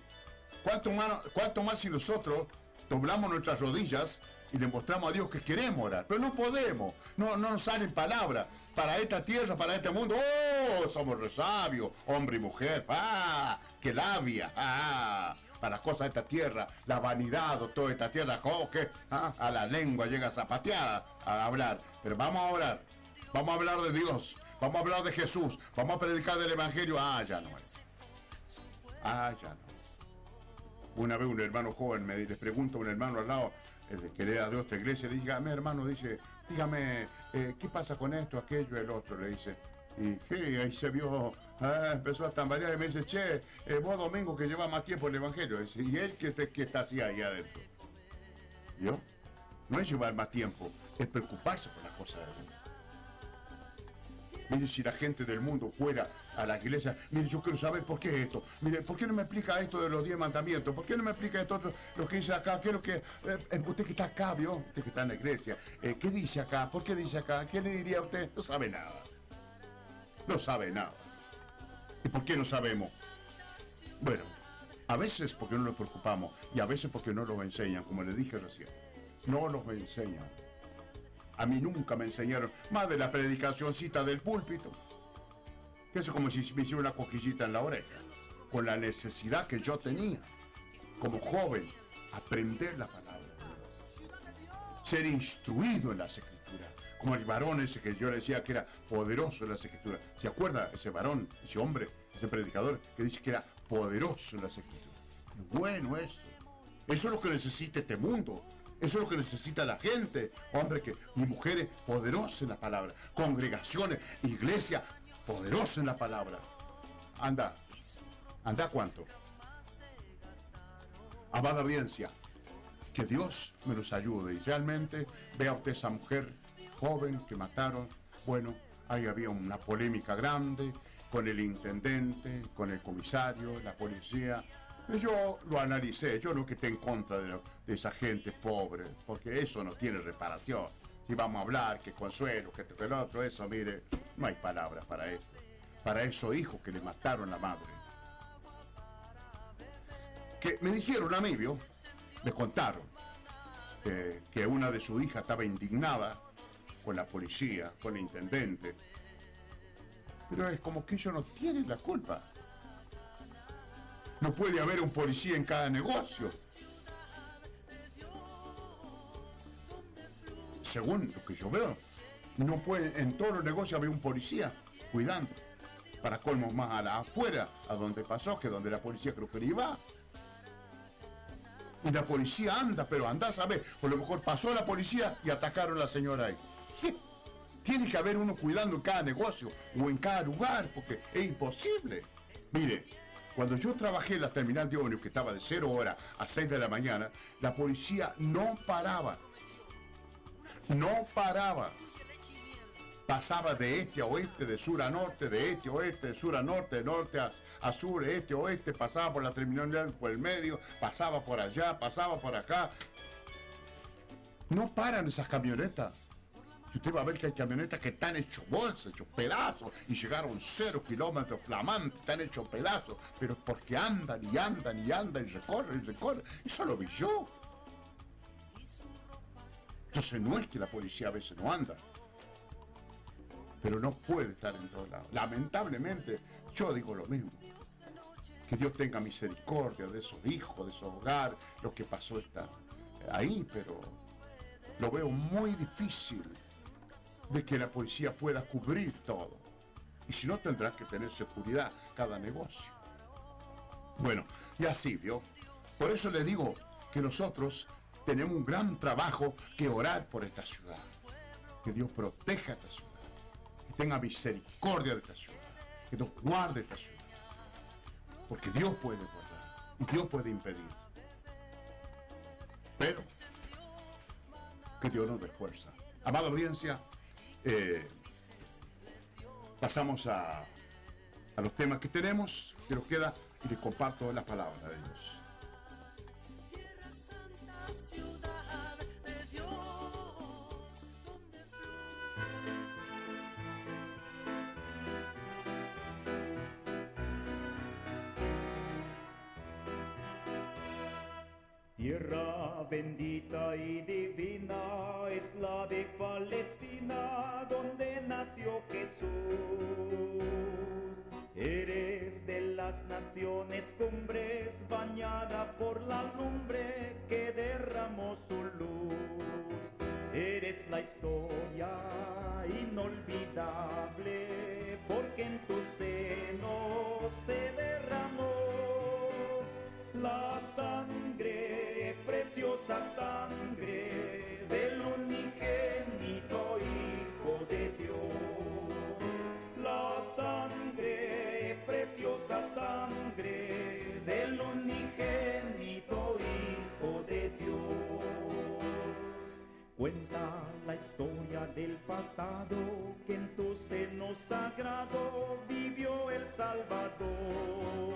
¿cuánto más, cuánto más si nosotros doblamos nuestras rodillas y le mostramos a Dios que queremos orar? Pero no podemos, no, no nos salen palabras. Para esta tierra, para este mundo, ¡oh! Somos resabios, hombre y mujer, ¡ah! ¡Qué labia! ¡ah! Para las cosas de esta tierra, la vanidad toda esta tierra, ¿cómo que? ah? A la lengua llega zapateada a hablar. Pero vamos a orar, vamos a hablar de Dios, vamos a hablar de Jesús, vamos a predicar del Evangelio. Ah, ya no es. Ah, ya no. Una vez un hermano joven me le pregunta a un hermano al lado eh, de que lea de otra iglesia, le diga, mi hermano dice, dígame, eh, ¿qué pasa con esto, aquello, el otro? Le dice. Y ahí se vio, ah, empezó a tambalear y me dice, che, eh, vos domingo que lleva más tiempo el evangelio. Dice, ¿Y él qué, qué está así ahí adentro? ¿Yo? No es llevar más tiempo, es preocuparse por las cosas de Dios. Mire, si la gente del mundo fuera a la iglesia, mire, yo quiero saber por qué es esto. Mire, ¿por qué no me explica esto de los diez mandamientos? ¿Por qué no me explica esto otro, lo que dice acá? ¿Qué es lo que. eh, eh, usted que está acá, ¿vio? Usted que está en la iglesia. eh, ¿Qué dice acá? ¿Por qué dice acá? ¿Qué le diría a usted? No sabe nada. No sabe nada. ¿Y por qué no sabemos? Bueno, a veces porque no nos preocupamos y a veces porque no nos enseñan, como le dije recién. No nos enseñan. A mí nunca me enseñaron más de la predicacioncita del púlpito. Que eso como si me hiciera una coquillita en la oreja. Con la necesidad que yo tenía, como joven, aprender la palabra. Ser instruido en las escrituras. Como el varón ese que yo le decía que era poderoso en las escrituras. ¿Se acuerda ese varón, ese hombre, ese predicador que dice que era poderoso en las escrituras? Bueno eso. Eso es lo que necesita este mundo. Eso es lo que necesita la gente. Hombre que, y mujeres poderosas en la palabra. Congregaciones, iglesia poderosas en la palabra. Anda. Anda cuánto. Amada audiencia, que Dios me los ayude. Y realmente vea usted esa mujer joven que mataron. Bueno, ahí había una polémica grande con el intendente, con el comisario, la policía. Yo lo analicé, yo no que esté en contra de, esa gente pobre, porque eso no tiene reparación. Si vamos a hablar, que consuelo, que lo otro, eso, mire, no hay palabras para eso. Para esos hijos que le mataron la madre. Que me dijeron a mí, ¿vio? Me contaron que, que una de sus hijas estaba indignada con la policía, con el intendente. Pero es como que ellos no tienen la culpa. No puede haber un policía en cada negocio. Según lo que yo veo, no puede, en todos los negocios haber un policía cuidando. Para colmos más a la afuera, a donde pasó, que donde la policía creo que ni va. Y la policía anda, pero anda a saber. Por lo mejor pasó la policía y atacaron a la señora ahí. Tiene que haber uno cuidando en cada negocio o en cada lugar, porque es imposible. Mire, cuando yo trabajé en la terminal de ómnibus, que estaba de 0 hora a 6 de la mañana, la policía no paraba. No paraba. Pasaba de este a oeste, de sur a norte, de este a oeste, de sur a norte, de norte a, a sur, este a oeste, pasaba por la terminal por el medio, pasaba por allá, pasaba por acá. No paran esas camionetas. Y usted va a ver que hay camionetas que están hechos bolsas, hechos pedazos, y llegaron cero kilómetros flamantes, están hechos pedazos, pero porque andan y andan y andan y recorren y recorren. Eso lo vi yo. Entonces no es que la policía a veces no anda, pero no puede estar en todos lados. Lamentablemente, yo digo lo mismo. Que Dios tenga misericordia de esos hijos, de esos hogares, lo que pasó está ahí, pero lo veo muy difícil de que la policía pueda cubrir todo. Y si no, tendrá que tener seguridad cada negocio. Bueno, y así, ¿vio? Por eso le digo que nosotros tenemos un gran trabajo que orar por esta ciudad. Que Dios proteja esta ciudad. Que tenga misericordia de esta ciudad. Que Dios guarde esta ciudad. Porque Dios puede guardar. Y Dios puede impedir. Pero que Dios nos dé fuerza. Amada audiencia, eh, pasamos a, a los temas que tenemos, que nos queda, y les comparto la palabra de Dios. Tierra bendita y divina es la de Palestina, donde nació Jesús. Eres de las naciones cumbres, bañada por la lumbre que derramó su luz. Eres la historia inolvidable, porque en tu seno se derramó la sangre, preciosa sangre del unigénito Hijo de Dios. La sangre, preciosa sangre del unigénito Hijo de Dios. Cuenta la historia del pasado que en tu seno sagrado vivió el Salvador.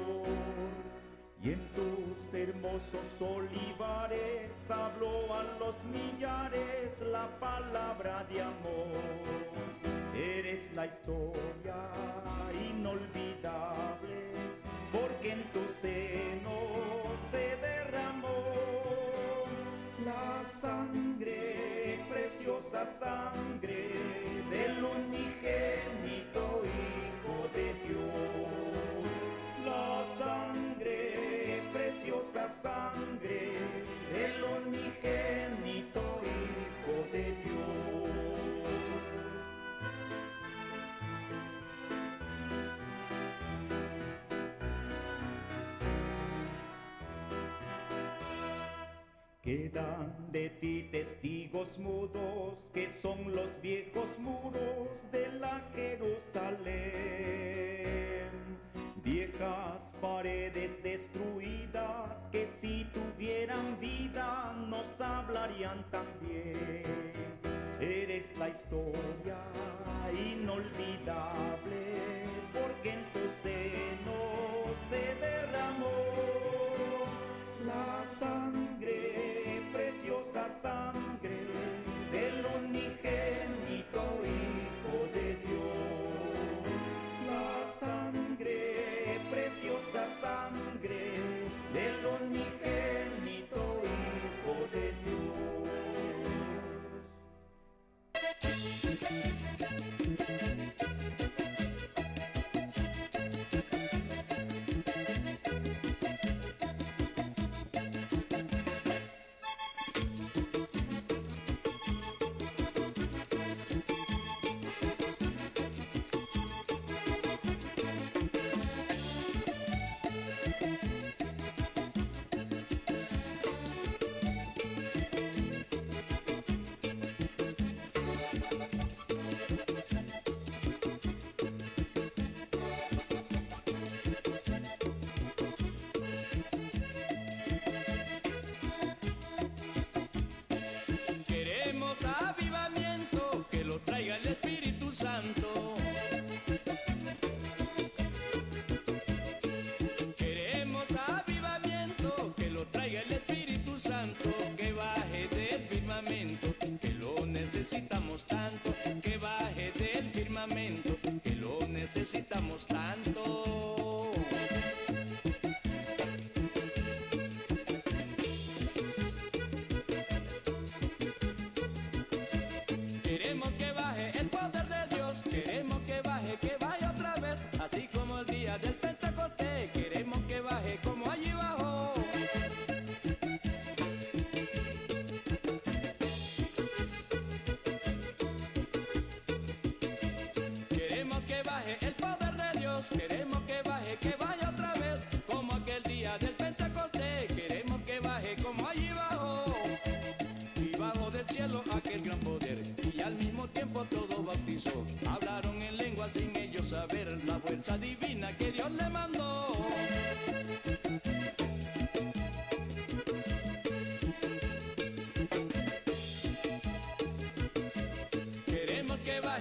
Hermosos olivares habló a los millares la palabra de amor. Eres la historia inolvidable, porque en tu seno se derramó la sangre, preciosa sangre del unigénito Quedan de ti testigos mudos que son los viejos muros de la Jerusalén. Viejas paredes destruidas que si tuvieran vida nos hablarían también. Eres la historia inolvidable porque en tu seno se derramó la sangre coração.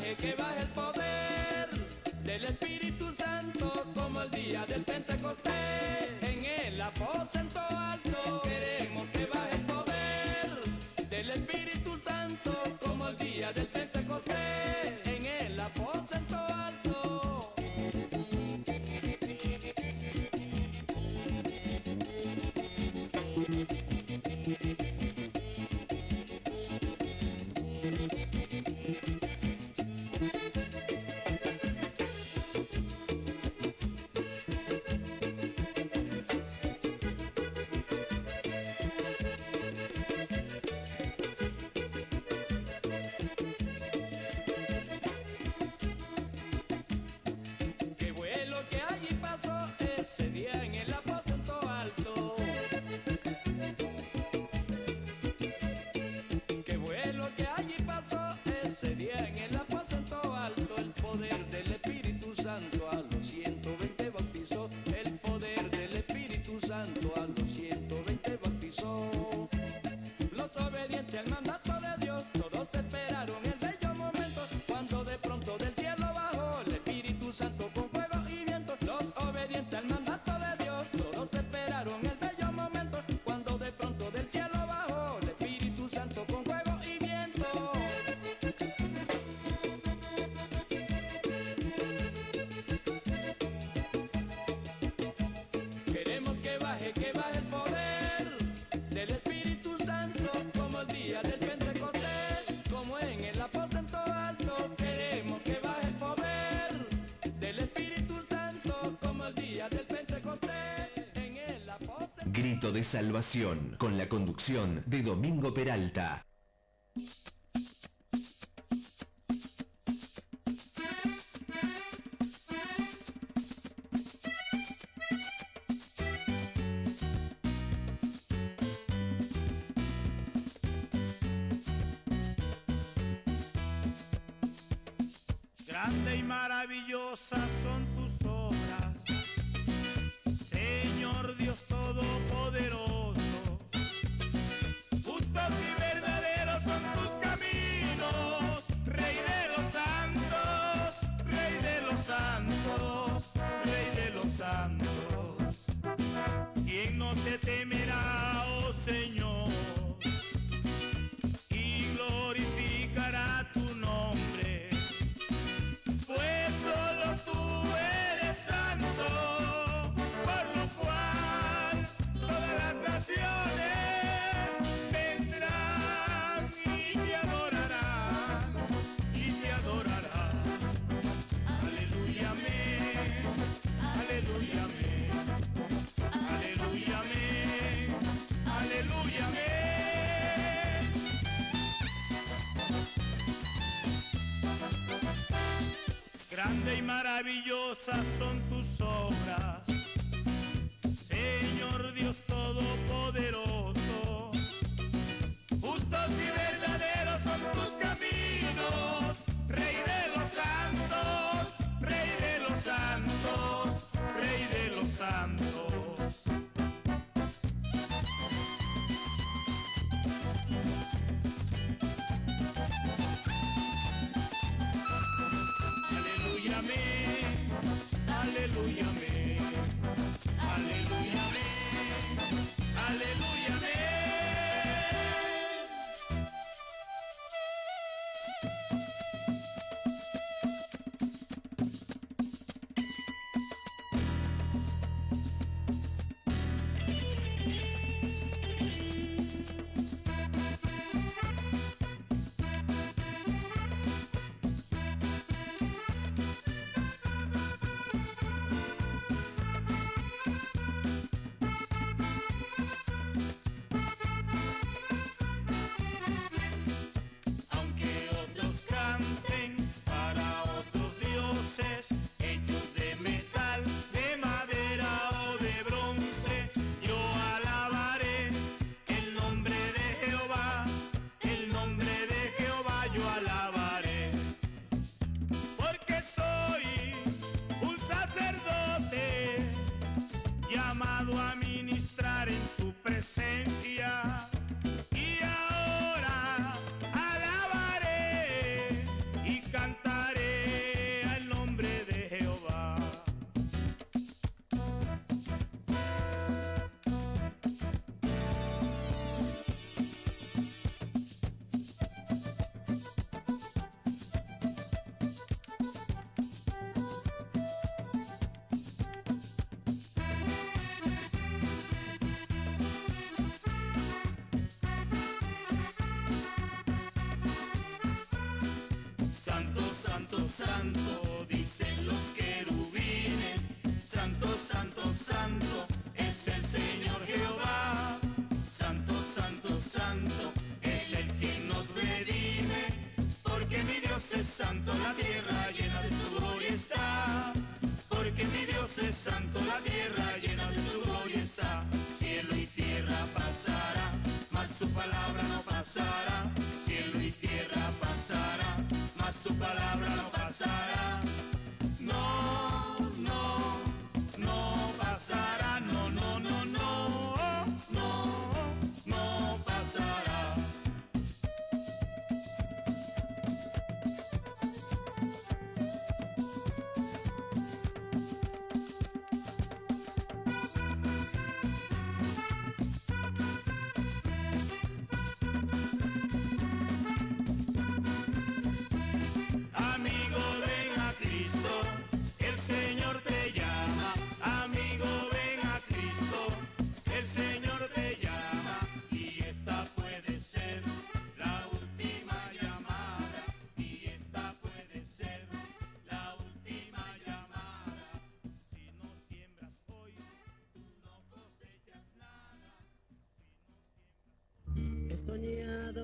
que baje el poder del Espíritu Santo como el día del Pentecostés. En él aposentó Grito de Salvación, con la conducción de Domingo Peralta.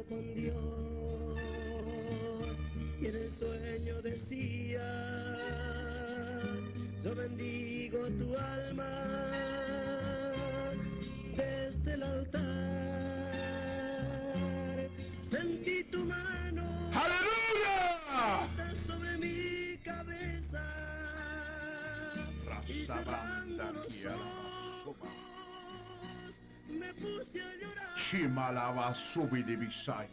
Con Dios. Y en el sueño decía, Shimalaba subidibisai.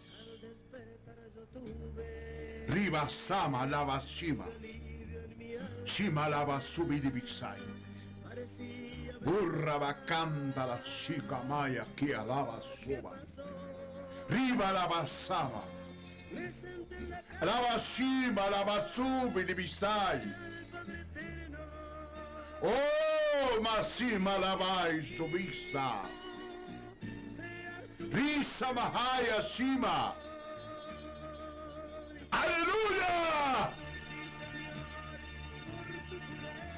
Riba sama lava shima. Shima lava subidibisai. Burra bacanda la chica maya que alaba suba. Riba lava sama. Lava shima lava subidibisai. Oh, masima labai subisa. Risa mahaya shima. ¡Aleluya!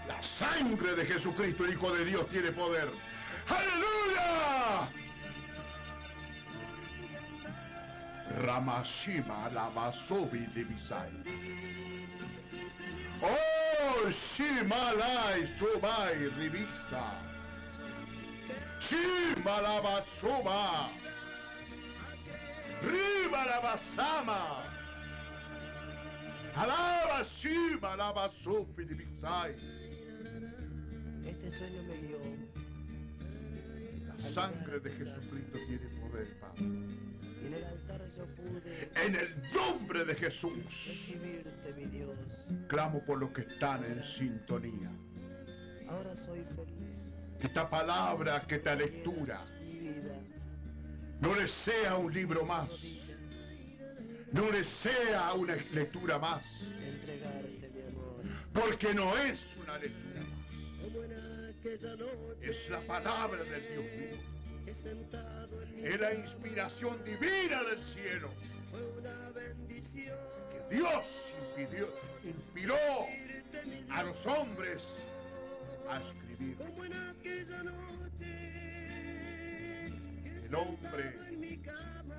La sangre de Jesucristo, el Hijo de Dios, tiene poder. ¡Aleluya! Ramashima Lamasobi Divisai. Oh, Shimalai Subai Ribisa. Shimalaba Suba. Riba la basama. Alaba Shima Alaba Supi Divisai. Este sueño me guió. La sangre de Jesucristo tiene poder, Padre. En el altar yo pude En el nombre de Jesús, recibirte, mi Dios. clamo por los que están en sintonía. Ahora soy feliz. Que esta palabra, que esta lectura. No les sea un libro más. No les sea una lectura más. Porque no es una lectura más. Es la palabra del Dios vivo. Es la inspiración divina del cielo. Que Dios impidió, inspiró a los hombres a escribir. El hombre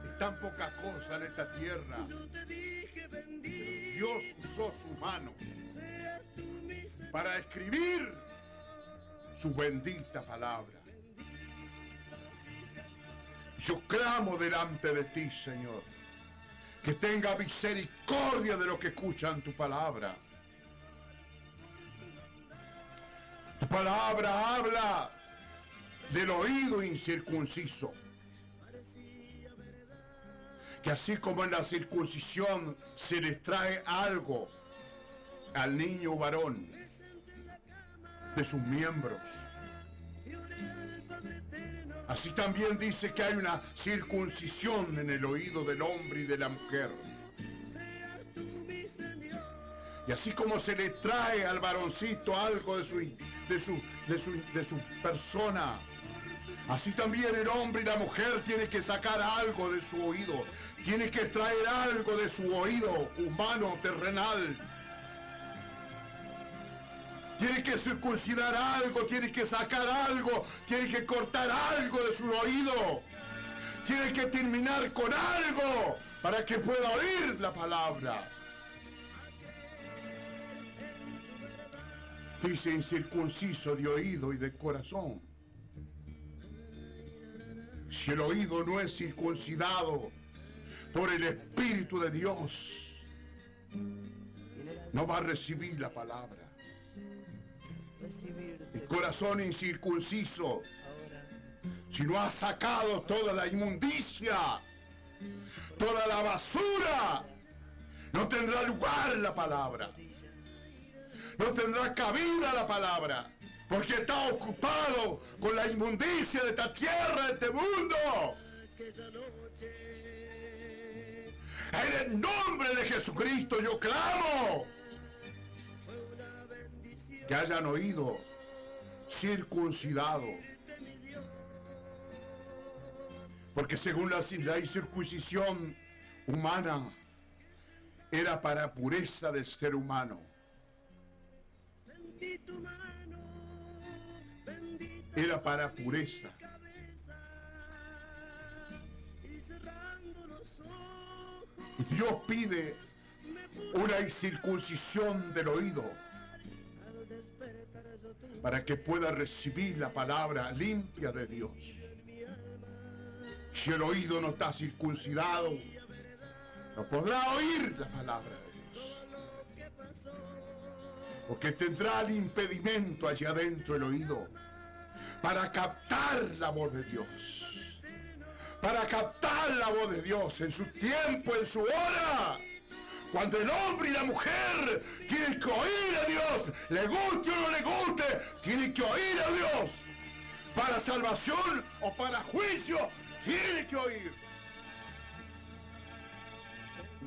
es tan poca cosa en esta tierra. bendito Dios usó su mano para escribir su bendita palabra. Yo clamo delante de ti, Señor, que tenga misericordia de los que escuchan tu palabra. Tu palabra habla del oído incircunciso. Que así como en la circuncisión se les trae algo al niño varón de sus miembros. Así también dice que hay una circuncisión en el oído del hombre y de la mujer. Y así como se le trae al varoncito algo de su, de su, de su, de su persona, así también el hombre y la mujer tienen que sacar algo de su oído, tiene que traer algo de su oído humano, terrenal, tiene que circuncidar algo, tiene que sacar algo, tiene que cortar algo de su oído. Tiene que terminar con algo para que pueda oír la palabra. Dice incircunciso de oído y de corazón. Si el oído no es circuncidado por el Espíritu de Dios, no va a recibir la palabra. El corazón incircunciso, si no ha sacado toda la inmundicia, toda la basura, no tendrá lugar la palabra. No tendrá cabida la palabra. Porque está ocupado con la inmundicia de esta tierra, de este mundo. En el nombre de Jesucristo yo clamo. Que hayan oído circuncidado. Porque según la, la circuncisión humana, era para pureza del ser humano. Era para pureza. Dios pide una circuncisión del oído para que pueda recibir la palabra limpia de Dios. Si el oído no está circuncidado, no podrá oír la palabra de Dios. Porque tendrá el impedimento allá adentro el oído para captar la voz de Dios. para captar la voz de Dios en su tiempo, en su hora. Cuando el hombre y la mujer tienen que oír a Dios, le guste o no le guste, tienen que oír a Dios. Para salvación o para juicio, tienen que oír.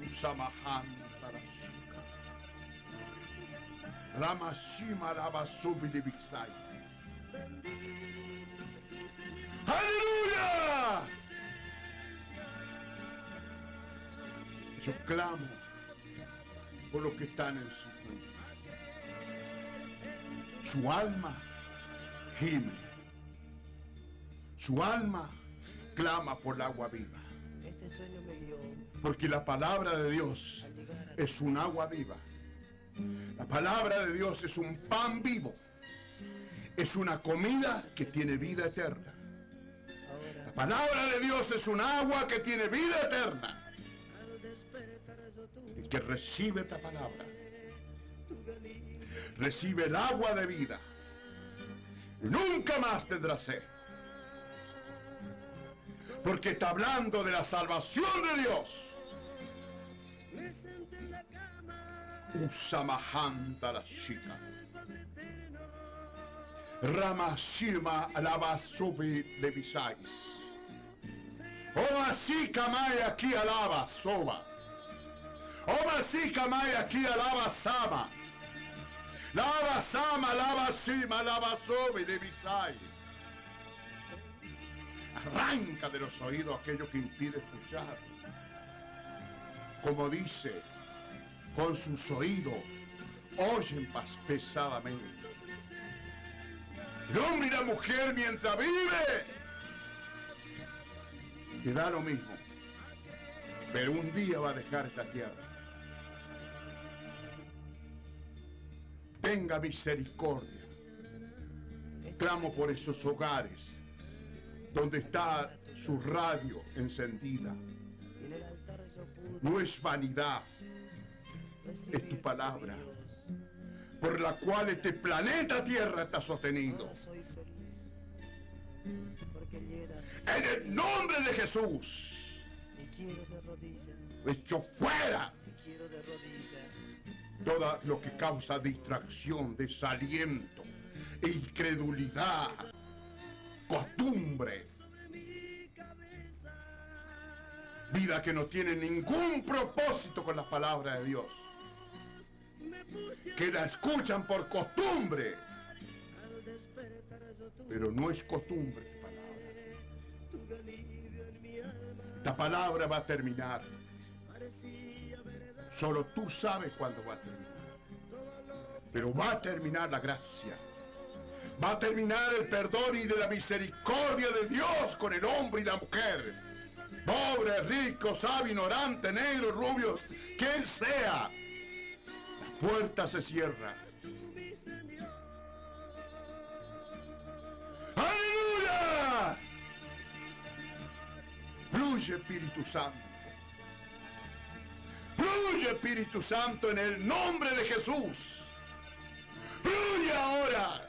Usamahan tarashika. Ramashima Rabasubi de. ¡Aleluya! Yo clamo por los que están en su Su alma gime. Su alma clama por el agua viva. Porque la palabra de Dios es un agua viva. La palabra de Dios es un pan vivo. Es una comida que tiene vida eterna. La palabra de Dios es un agua que tiene vida eterna. El que recibe esta palabra recibe el agua de vida. Nunca más tendrá sed. Porque está hablando de la salvación de Dios. Usamahanta la chica. Ramashima alabasubi levisais. O así kamai aquí alaba soba. O así kamai aquí alaba sama. Lava sama, lava sima, lava sobe levisai. Arranca de los oídos aquello que impide escuchar. Como dice, con sus oídos oyen pesadamente. El hombre y la mujer mientras vive le da lo mismo. Pero un día va a dejar esta tierra. Tenga misericordia. Clamo por esos hogares donde está su radio encendida. No es vanidad, es tu palabra, por la cual este planeta Tierra está sostenido. En el nombre de Jesús, hecho fuera todo lo que causa distracción, desaliento, incredulidad, costumbre. Vida que no tiene ningún propósito con las palabras de Dios. Que la escuchan por costumbre. Pero no es costumbre Esta palabra va a terminar. Solo tú sabes cuándo va a terminar. Pero va a terminar la gracia. Va a terminar el perdón y de la misericordia de Dios con el hombre y la mujer. Pobre, rico, sabio, ignorante, negro, rubio, quien sea. La puerta se cierra. ¡Aleluya! Fluye Espíritu Santo. Fluye Espíritu Santo en el nombre de Jesús. Fluye ahora.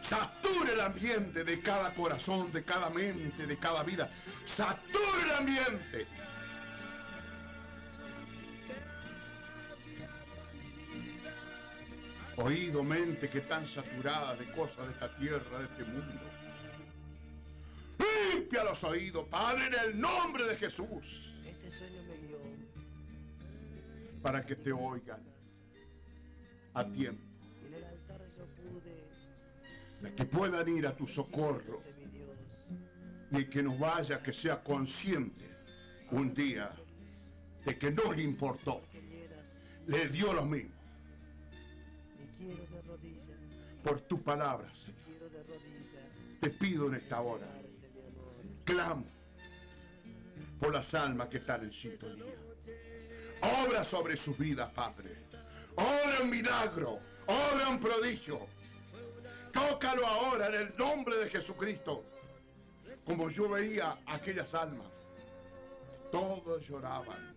Satura el ambiente de cada corazón, de cada mente, de cada vida. Satura el ambiente. Oído, mente que están saturadas de cosas de esta tierra, de este mundo. Limpia los oídos, Padre, en el nombre de Jesús. Para que te oigan a tiempo. Para que puedan ir a tu socorro. Y el que no vaya, que sea consciente un día de que no le importó. Le dio lo mismo. Por tu palabra, Señor. Te pido en esta hora. Clamo por las almas que están en sintonía. Obra sobre sus vidas, Padre. Obra un milagro. Obra un prodigio. Tócalo ahora en el nombre de Jesucristo. Como yo veía aquellas almas. Todos lloraban.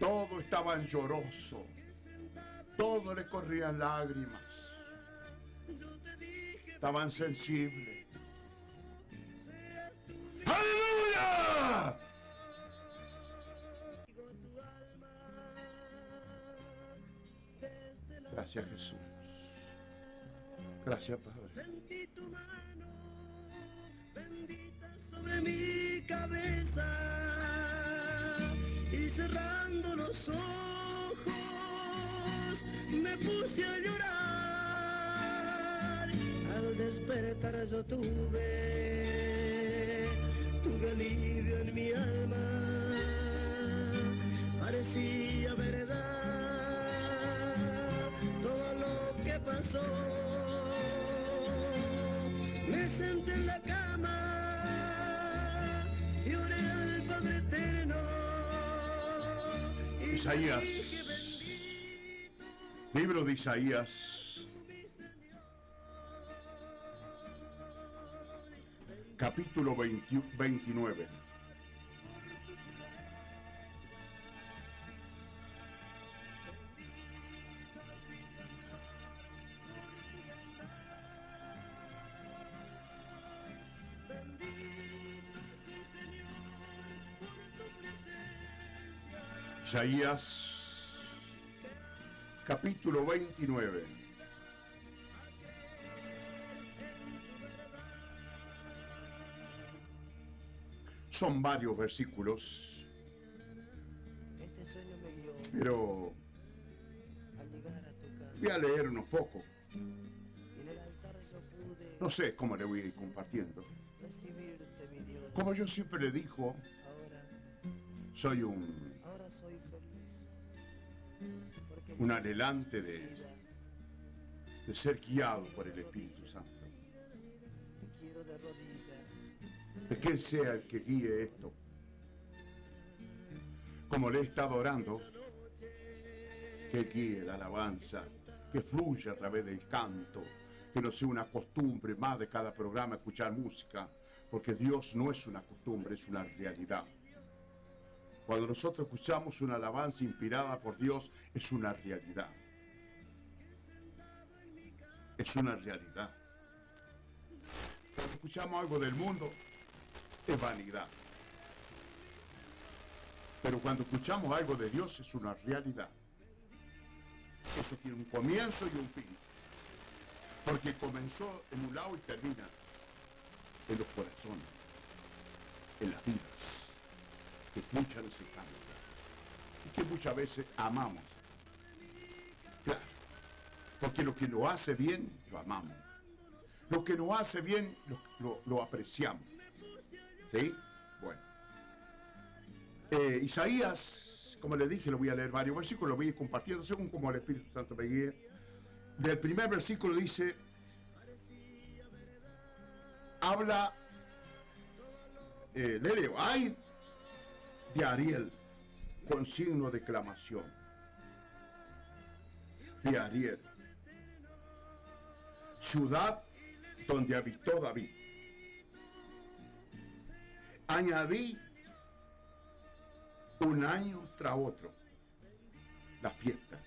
Todos estaban llorosos. Todos le corrían lágrimas. Estaban sensibles. ¡Aleluya! Gracias Jesús. Gracias Padre. Bendita sobre mi cabeza y cerrando los ojos me puse a llorar. Al despertar yo tuve tuve alivio en mi alma. Parecía verdad todo lo que pasó. Me senté en la cama y oré al Padre Eterno. Isaías. dije, "Bendito Libro de Isaías. Capítulo 20 29. Isaías capítulo 29. Son varios versículos, Este pero al llegar a tu casa. voy a leer unos pocos. Y en el altar yo pude No sé cómo le voy a ir compartiendo. recibirte, mi Dios. Como yo siempre le digo, Ahora, soy un, un mi adelante de, vida de ser guiado por el Espíritu Santo. Que sea el que guíe esto. Como le he estado orando, que guíe la alabanza, que fluya a través del canto, que no sea una costumbre más de cada programa escuchar música, porque Dios no es una costumbre, es una realidad. Cuando nosotros escuchamos una alabanza inspirada por Dios, es una realidad. Es una realidad. Cuando escuchamos algo del mundo, es vanidad. Pero cuando escuchamos algo de Dios es una realidad. Eso tiene un comienzo y un fin. Porque comenzó en un lado y termina en los corazones, en las vidas, que escuchan ese canto. Y que muchas veces amamos. Claro. Porque lo que lo hace bien, lo amamos. Lo que nos hace bien, lo- lo apreciamos. ¿Sí? Bueno. Eh, Isaías, como le dije, lo voy a leer varios versículos, lo voy a ir compartiendo según como el Espíritu Santo me guíe. Del primer versículo dice, habla, eh, le leo, ay de Ariel, con signo de exclamación. De Ariel, ciudad donde habitó David. Añadí un año tras otro las fiestas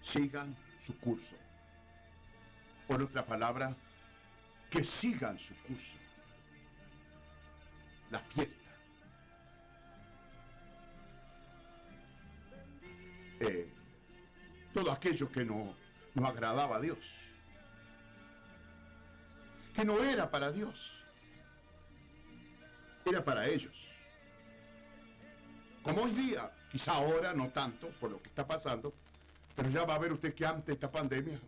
sigan su curso. Por otra palabra, que sigan su curso. La fiesta. Eh, todo aquello que no, no agradaba a Dios. Que no era para Dios. Era para ellos. Como hoy día, quizá ahora no tanto por lo que está pasando, pero ya va a ver usted que antes esta pandemia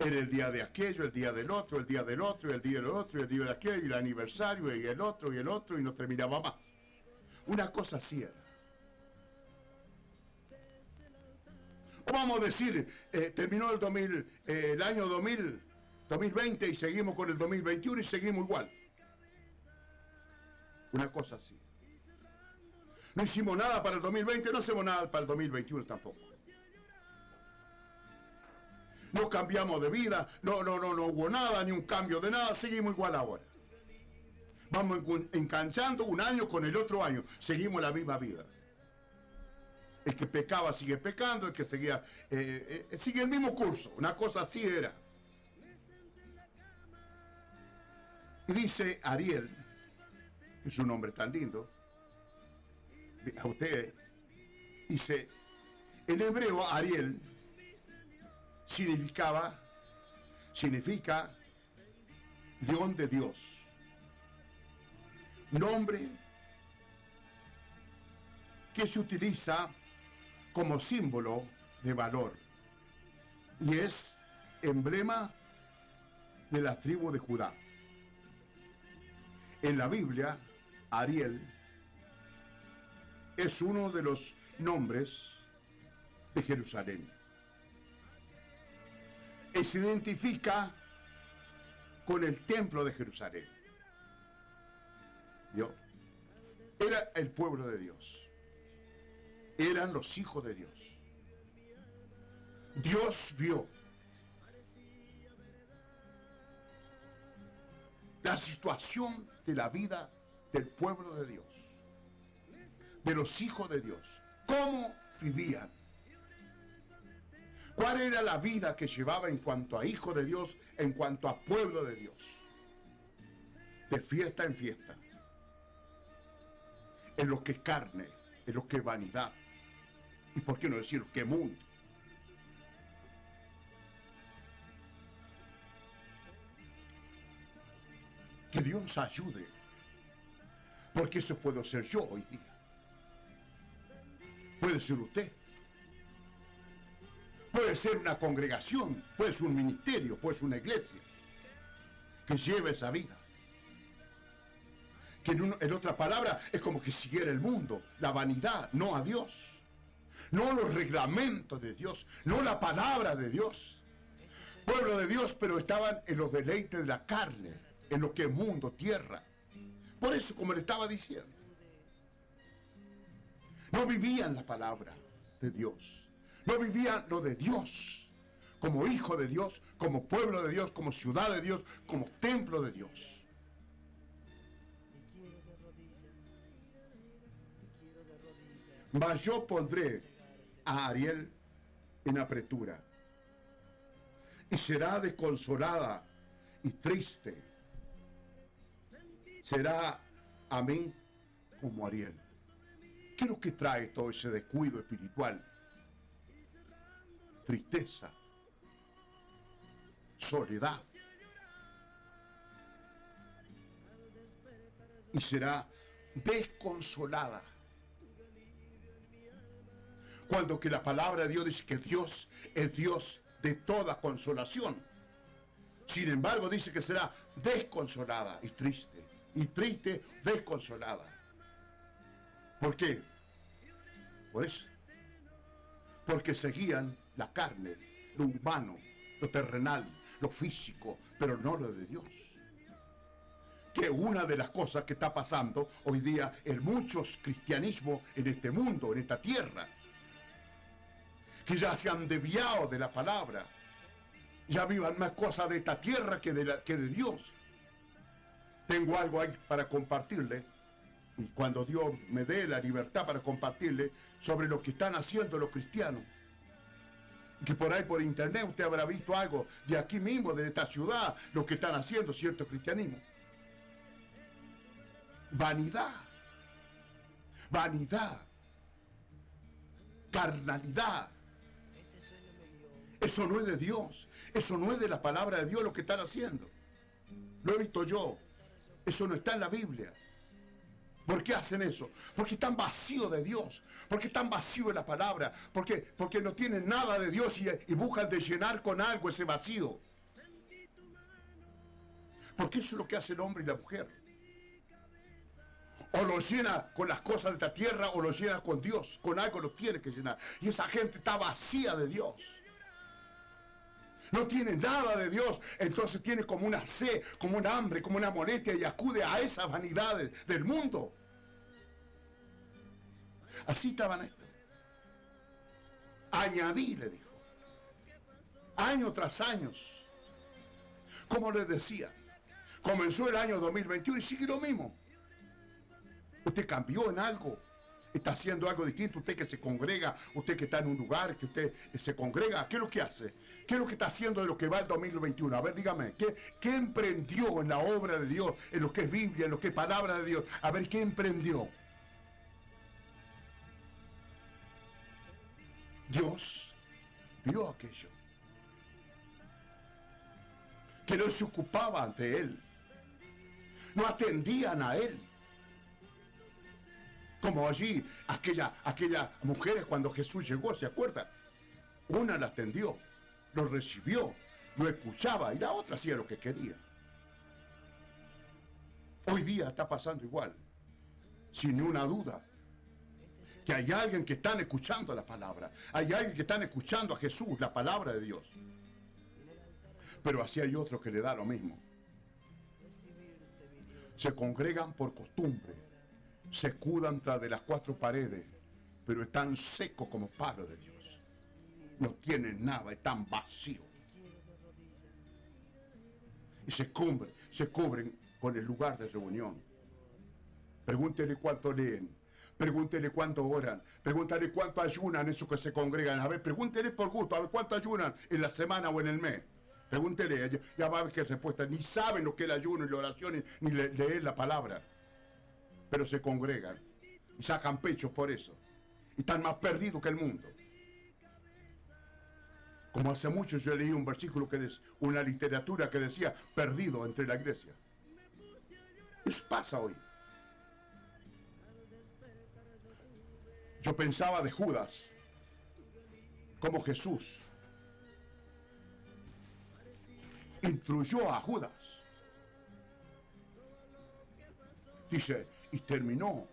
era el día de aquello, el día del otro, el día del otro, el día del otro, el día de aquello, y el aniversario, y el otro, y el otro, y no terminaba más. Una cosa así era. O vamos a decir, eh, terminó el, 2000, eh, el año 2000, 2020 y seguimos con el 2021 y seguimos igual. Una cosa así. No hicimos nada para el 2020, no hacemos nada para el 2021 tampoco. No cambiamos de vida, no, no, no, no hubo nada, ni un cambio de nada, seguimos igual ahora. Vamos enganchando un año con el otro año, seguimos la misma vida. El que pecaba sigue pecando, el que seguía, eh, eh, sigue el mismo curso, una cosa así era. Y dice Ariel, es un nombre tan lindo, a usted, dice, En hebreo, Ariel significaba, significa león de Dios. Nombre que se utiliza como símbolo de valor y es emblema de la tribu de Judá. En la Biblia, Ariel es uno de los nombres de Jerusalén. Y se identifica con el templo de Jerusalén. ¿Vio? Era el pueblo de Dios. Eran los hijos de Dios. Dios vio la situación de la vida del pueblo de Dios, de los hijos de Dios, cómo vivían, cuál era la vida que llevaba en cuanto a hijo de Dios, en cuanto a pueblo de Dios, de fiesta en fiesta, en lo que es carne, en lo que es vanidad, y por qué no decir que mundo. Que Dios ayude. Porque eso puedo ser yo hoy día. Puede ser usted. Puede ser una congregación, puede ser un ministerio, puede ser una iglesia que lleve esa vida. Que en, un- otra palabra es como que siguiera el mundo, la vanidad, no a Dios. No los reglamentos de Dios, no la palabra de Dios. Pueblo de Dios, pero estaban en los deleites de la carne, en lo que es mundo, tierra. Por eso, como le estaba diciendo, no vivían la palabra de Dios. No vivían lo de Dios. Como hijo de Dios, como pueblo de Dios, como ciudad de Dios, como templo de Dios. Mas yo pondré a Ariel en apretura y será desconsolada y triste. Será a mí como Ariel. ¿Qué es lo que trae todo ese descuido espiritual? Tristeza, soledad. Y será desconsolada. Cuando que la palabra de Dios dice que Dios es Dios de toda consolación. Sin embargo, dice que será desconsolada y triste. Y triste, desconsolada. ¿Por qué? Por eso. Porque seguían la carne, lo humano, lo terrenal, lo físico, pero no lo de Dios. Que una de las cosas que está pasando hoy día en muchos cristianismos en este mundo, en esta tierra, que ya se han desviado de la palabra, ya vivan más cosas de esta tierra que de, que de Dios. Tengo algo ahí para compartirle, y cuando Dios me dé la libertad para compartirle sobre lo que están haciendo los cristianos. Que por ahí por internet usted habrá visto algo de aquí mismo, de esta ciudad, lo que están haciendo cierto cristianismo. Vanidad. Vanidad. Carnalidad. Eso no es de Dios. Eso no es de la palabra de Dios lo que están haciendo. Lo he visto yo. Eso no está en la Biblia. ¿Por qué hacen eso? Porque están vacíos de Dios, porque están vacíos de la palabra, porque, porque no tienen nada de Dios y, y buscan de llenar con algo ese vacío. Porque eso es lo que hace el hombre y la mujer. O lo llena con las cosas de esta tierra o lo llena con Dios, con algo lo tiene que llenar. Y esa gente está vacía de Dios. No tiene nada de Dios, entonces tiene como una sed, como un hambre, como una molestia y acude a esas vanidades del mundo. Así estaban estos. Añadí, le dijo. Año tras años. Como les decía, comenzó el año 2021 y sigue lo mismo. Usted cambió en algo. Está haciendo algo distinto. Usted que se congrega, usted que está en un lugar, que usted se congrega. ¿Qué es lo que hace? ¿Qué es lo que está haciendo de lo que va el 2021? A ver, dígame. ¿Qué, qué emprendió en la obra de Dios? En lo que es Biblia, en lo que es palabra de Dios. A ver, ¿qué emprendió? Dios vio aquello. Que no se ocupaba ante Él. No atendían a Él. Como allí, aquella, aquellas mujeres cuando Jesús llegó, ¿se acuerdan? Una la atendió, lo recibió, lo escuchaba y la otra hacía lo que quería. Hoy día está pasando igual, sin una duda. Que hay alguien que están escuchando la palabra, hay alguien que están escuchando a Jesús, la palabra de Dios. Pero así hay otros que le da lo mismo. Se congregan por costumbre, se escudan tras de las cuatro paredes, pero están secos como palo de Dios. No tienen nada, están vacíos. Y se cubren, se cubren con el lugar de reunión. Pregúntele cuánto leen, pregúntele cuánto oran, pregúntele cuánto ayunan esos que se congregan. A ver, pregúntele por gusto, a ver cuánto ayunan en la semana o en el mes. Pregúntele, ya- va a ver qué respuesta. Ni saben lo que es el ayuno y la oración, ni le- leer la palabra. Pero se congregan y sacan pechos por eso. Y están más perdidos que el mundo. Como hace mucho yo leí un versículo que es una literatura que decía perdido entre la iglesia. Eso pasa hoy. Yo pensaba de Judas como Jesús instruyó a Judas. Dice, y terminó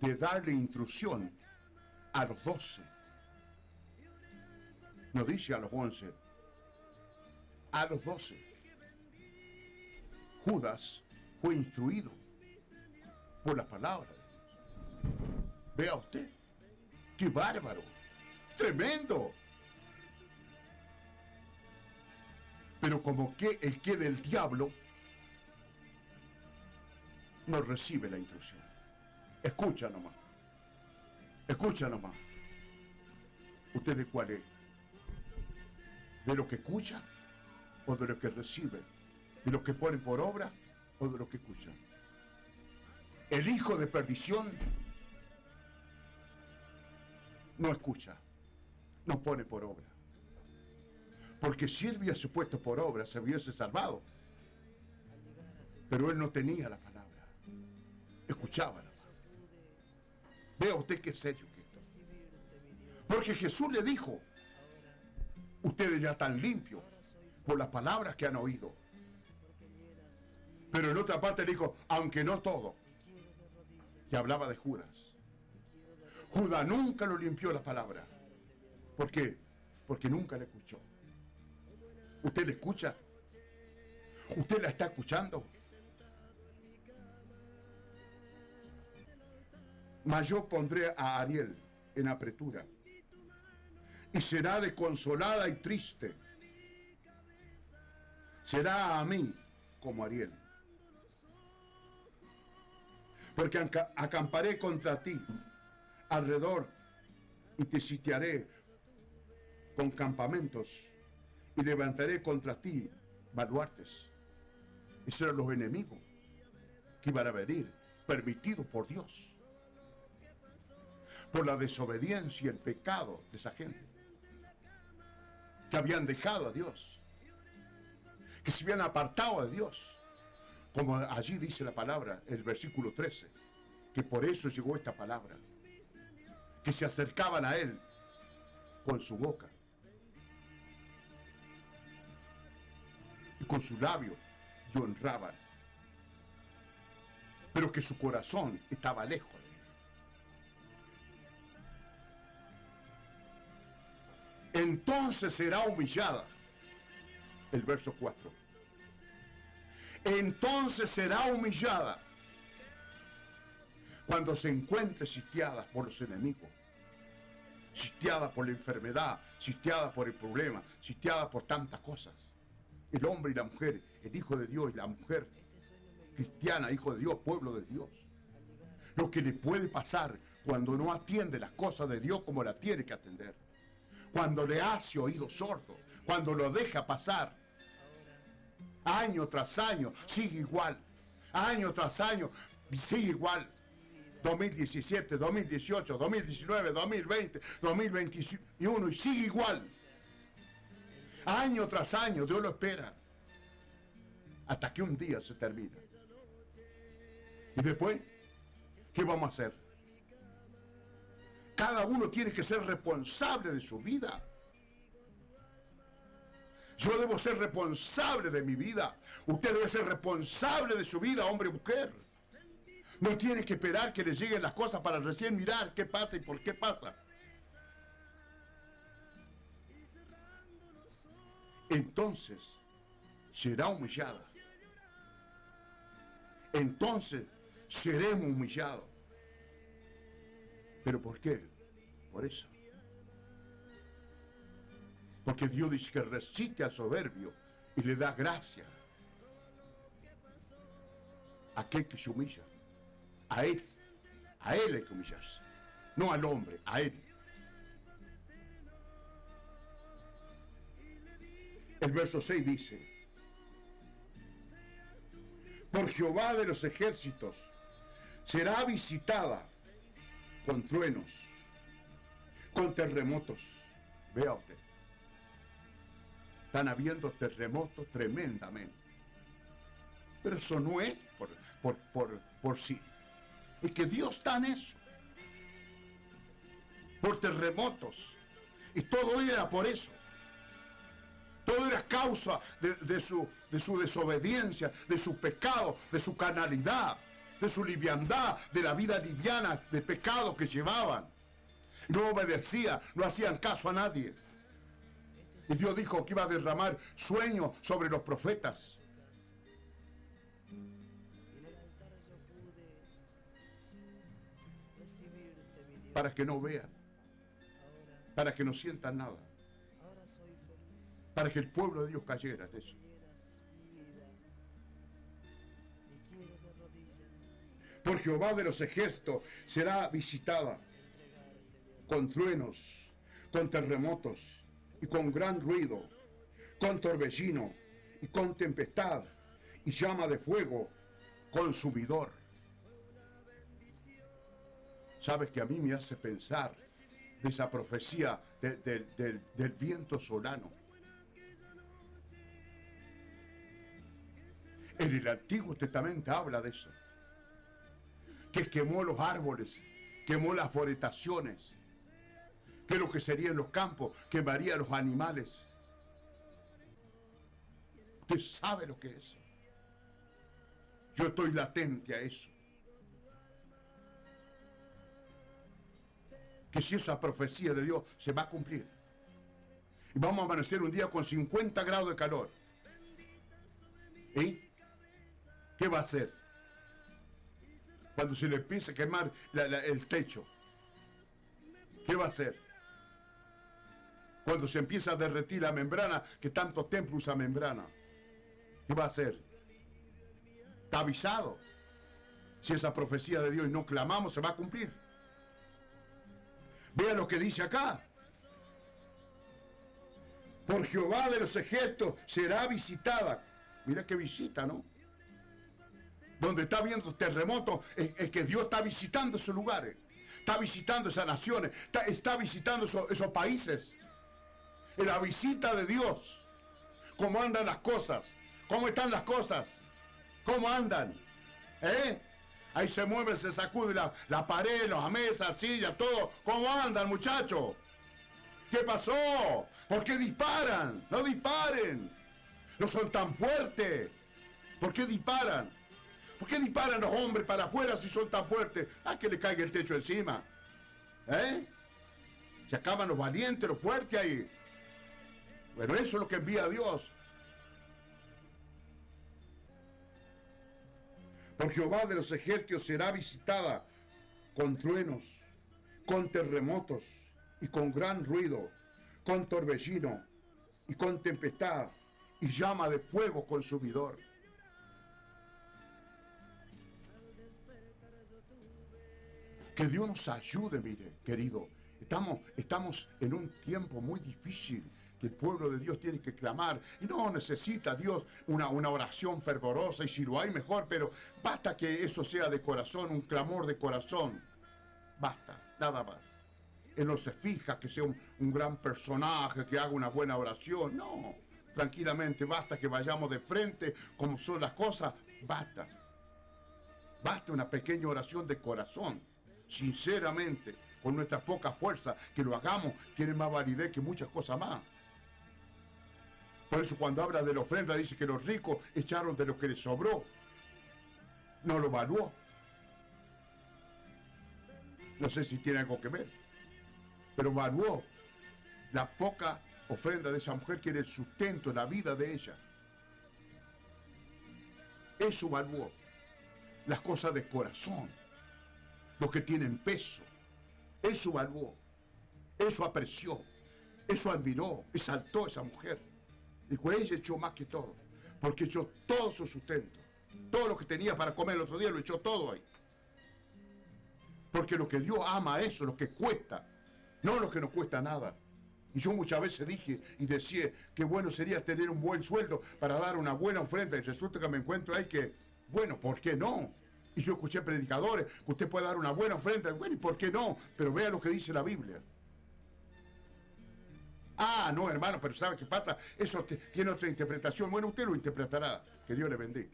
de darle instrucción a los doce. No dice a los once, a los doce. Judas fue instruido por la palabra de Dios. Vea usted, qué bárbaro, tremendo. Pero como que el que del diablo no recibe la instrucción. Escucha nomás. Escucha nomás. ¿Usted de cuál es? ¿De lo que escucha o de lo que recibe? ¿De lo que ponen por obra o de lo que escuchan? El hijo de perdición no escucha, no pone por obra. Porque si él hubiese puesto por obra, se hubiese salvado. Pero él no tenía la palabra. Escuchaba nomás. Vea usted qué serio que esto. Porque Jesús le dijo, ustedes ya están limpios por las palabras que han oído. Pero en otra parte le dijo, aunque no todo. Y hablaba de Judas. Judas nunca lo limpió la palabra. ¿Por qué? Porque nunca la escuchó. ¿Usted la escucha? ¿Usted la está escuchando? Mas yo pondré a Ariel en apretura y será desconsolada y triste. Será a mí como Ariel. Porque acamparé contra ti alrededor y te sitiaré con campamentos y levantaré contra ti baluartes. Esos eran los enemigos que iban a venir, permitidos por Dios, por la desobediencia y el pecado de esa gente, que habían dejado a Dios, que se habían apartado de Dios, como allí dice la palabra, el versículo 13, que por eso llegó esta palabra, que se acercaban a Él con su boca y con su labio y honraban, pero que su corazón estaba lejos Entonces será humillada. El verso 4. Entonces será humillada cuando se encuentre sitiada por los enemigos, sitiada por la enfermedad, sitiada por el problema, sitiada por tantas cosas. El hombre y la mujer, el hijo de Dios y la mujer cristiana, hijo de Dios, pueblo de Dios. Lo que le puede pasar cuando no atiende las cosas de Dios como la tiene que atender. Cuando le hace oído sordo, cuando lo deja pasar. Año tras año, sigue igual. Año tras año, sigue igual. 2017, 2018, 2019, 2020, 2021 y sigue igual. Año tras año Dios lo espera. Hasta que un día se termina. Y después, ¿qué vamos a hacer? Cada uno tiene que ser responsable de su vida. Yo debo ser responsable de mi vida. Usted debe ser responsable de su vida, hombre y mujer. No tiene que esperar que le lleguen las cosas para recién mirar qué pasa y por qué pasa. Entonces será humillada. Entonces seremos humillados. ¿Pero por qué? Por eso. Porque Dios dice que resiste al soberbio y le da gracia a aquel que se humilla. A Él. A Él hay que humillarse. No al hombre, a Él. El verso 6 dice, por Jehová de los ejércitos será visitada con truenos, con terremotos. Vea usted. Están habiendo terremotos tremendamente. Pero eso no es por, por, por, por sí. Es que Dios está en eso. Por terremotos. Y todo era por eso. Todo era causa de, de su, de su desobediencia, de su pecado, de su canalidad, de su liviandad, de la vida liviana de pecado que llevaban. No obedecía, no hacían caso a nadie. Y Dios dijo que iba a derramar sueños sobre los profetas. Para que no vean, para que no sientan nada, para que el pueblo de Dios cayera en eso. Por Jehová de los ejércitos será visitada con truenos, con terremotos y con gran ruido, con torbellino y con tempestad y llama de fuego consumidor. Sabes que a mí me hace pensar de esa profecía de- del- del- del viento solano. En el Antiguo Testamento habla de eso. Que quemó los árboles, quemó las forestaciones, que lo que sería en los campos, quemaría los animales. Usted sabe lo que es. Yo estoy latente a eso. Que si esa profecía de Dios se va a cumplir. Y vamos a amanecer un día con 50 grados de calor. ¿Y qué va a hacer? Cuando se le empiece a quemar el techo. ¿Qué va a hacer? Cuando se empieza a derretir la membrana, que tanto templo usa membrana. ¿Qué va a hacer? Está avisado. Si esa profecía de Dios no clamamos, se va a cumplir. Vea lo que dice acá. Por Jehová de los ejércitos será visitada. Mira qué visita, ¿no? Donde está viendo terremotos, es, es que Dios está visitando esos lugares. Está visitando esas naciones. Está, está visitando esos, esos países. En la visita de Dios. ¿Cómo andan las cosas? ¿Cómo están las cosas? ¿Cómo andan? ¿Eh? Ahí se mueve, se sacude la, la pared, las mesas, sillas, todo. ¿Cómo andan, muchachos? ¿Qué pasó? ¿Por qué disparan? No disparen. No son tan fuertes. ¿Por qué disparan? ¿Por qué disparan los hombres para afuera si son tan fuertes? Ah, que le caiga el techo encima. ¿Eh? Se acaban los valientes, los fuertes ahí. Pero eso es lo que envía Dios. Por Jehová de los ejércitos será visitada con truenos, con terremotos y con gran ruido, con torbellino y con tempestad y llama de fuego consumidor. Que Dios nos ayude, mire, querido. Estamos, estamos en un tiempo muy difícil. que el pueblo de Dios tiene que clamar. Y no necesita Dios una, una oración fervorosa, y si lo hay mejor, pero basta que eso sea de corazón, un clamor de corazón. Basta, nada más. Él no se fija que sea un, un gran personaje, que haga una buena oración. No, tranquilamente, basta que vayamos de frente como son las cosas. Basta. Basta una pequeña oración de corazón, sinceramente, con nuestra poca fuerza, que lo hagamos, tiene más validez que muchas cosas más. Por eso cuando habla de la ofrenda dice que los ricos echaron de lo que les sobró. No lo evaluó. No sé si tiene algo que ver. Pero evaluó la poca ofrenda de esa mujer que era el sustento, la vida de ella. Eso evaluó. Las cosas de corazón. Los que tienen peso. Eso evaluó. Eso apreció. Eso admiró. Exaltó a esa mujer. Dijo, ella echó más que todo. Porque echó todo su sustento. Todo lo que tenía para comer el otro día lo echó todo ahí. Porque lo que Dios ama eso, lo que cuesta, no lo que no cuesta nada. Y yo muchas veces dije y decía que bueno sería tener un buen sueldo para dar una buena ofrenda. Y resulta que me encuentro ahí que, bueno, ¿por qué no? Y yo escuché predicadores que usted puede dar una buena ofrenda. Bueno, ¿y por qué no? Pero vea lo que dice la Biblia. Ah, no, hermano, pero ¿sabe qué pasa? Eso tiene otra interpretación. Bueno, usted lo interpretará. Que Dios le bendiga.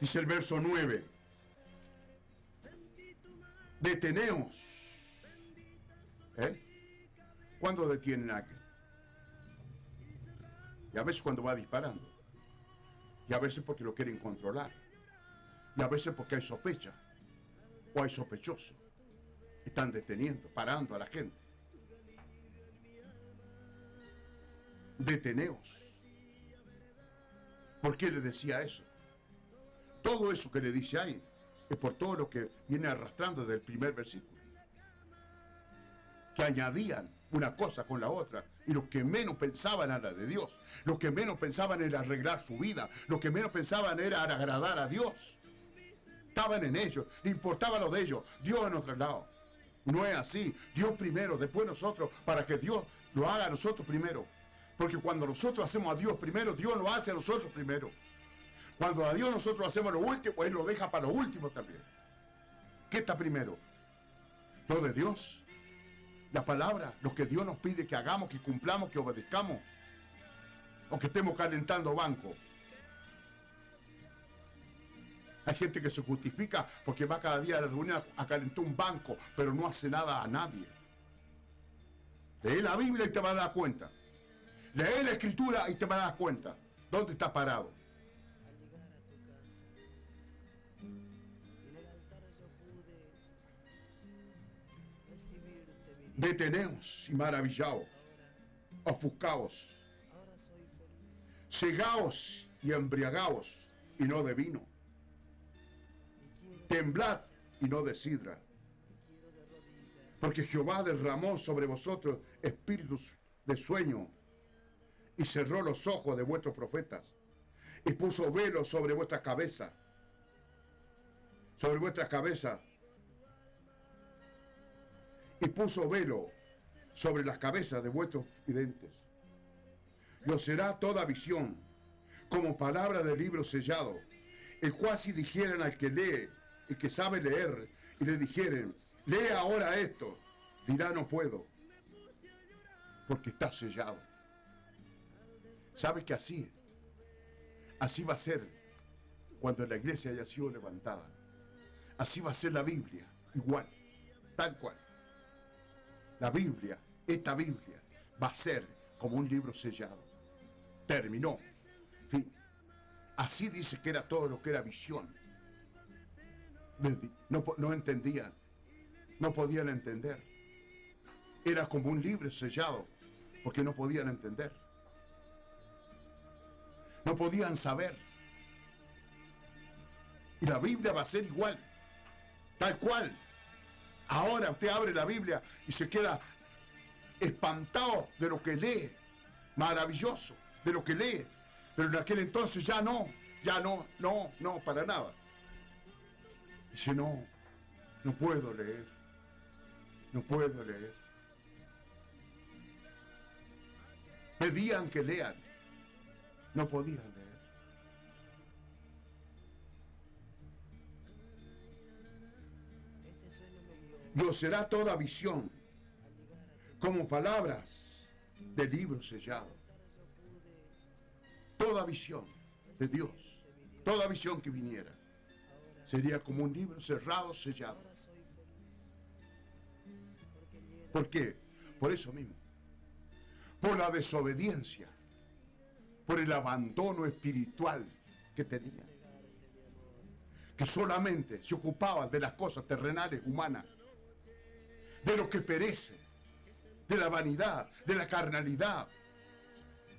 Dice el verso 9. Deteneos. ¿Eh? ¿Cuándo detienen a aquel? Y a veces cuando va disparando. Y a veces porque lo quieren controlar. Y a veces porque hay sospecha. O hay sospechoso. Están deteniendo, parando a la gente. Deteneos. ¿Por qué le decía eso? Todo eso que le dice ahí es por todo lo que viene arrastrando del primer versículo. Que añadían una cosa con la otra. Y lo que menos pensaban era de Dios. Lo que menos pensaban era arreglar su vida. Lo que menos pensaban era agradar a Dios. Estaban en ellos. Le importaba lo de ellos. Dios en otro lado. No es así. Dios primero, después nosotros, para que Dios lo haga a nosotros primero. Porque cuando nosotros hacemos a Dios primero, Dios lo hace a nosotros primero. Cuando a Dios nosotros hacemos lo último, Él lo deja para lo último también. ¿Qué está primero? Lo de Dios. La palabra, lo que Dios nos pide que hagamos, que cumplamos, que obedezcamos. O que estemos calentando banco. Hay gente que se justifica porque va cada día a la reunión a calentar un banco, pero no hace nada a nadie. Lee la Biblia y te vas a dar cuenta. Lee la Escritura y te vas a dar cuenta. ¿Dónde está parado? Deteneos y maravillaos, ofuscaos, cegaos y embriagaos y no de vino. Temblad y no de sidra. Porque Jehová derramó sobre vosotros espíritus de sueño y cerró los ojos de vuestros profetas y puso velo sobre vuestra cabeza. Sobre vuestra cabeza. Y puso velo sobre las cabezas de vuestros videntes. Y os será toda visión, como palabra del libro sellado, el cual si dijeran al que lee y que sabe leer, y le dijeren, lee ahora esto, dirá no puedo, porque está sellado. ¿Sabe que así? Así va a ser cuando la iglesia haya sido levantada. Así va a ser la Biblia, igual, tal cual. La Biblia, esta Biblia, va a ser como un libro sellado. Terminó. Fin. Así dice que era todo lo que era visión. No, no entendían. No podían entender. Era como un libro sellado, porque no podían entender. No podían saber. Y la Biblia va a ser igual, tal cual. Ahora usted abre la Biblia y se queda espantado de lo que lee, maravilloso de lo que lee. Pero en aquel entonces ya no, ya no, no, no, para nada. Dice, no, no puedo leer. No puedo leer. Pedían que lean. No podían Dios será toda visión, como palabras de libro sellado. Toda visión de Dios, toda visión que viniera, sería como un libro cerrado, sellado. ¿Por qué? Por eso mismo. Por la desobediencia, por el abandono espiritual que tenía. Que solamente se ocupaban de las cosas terrenales, humanas, de lo que perece, de la vanidad, de la carnalidad,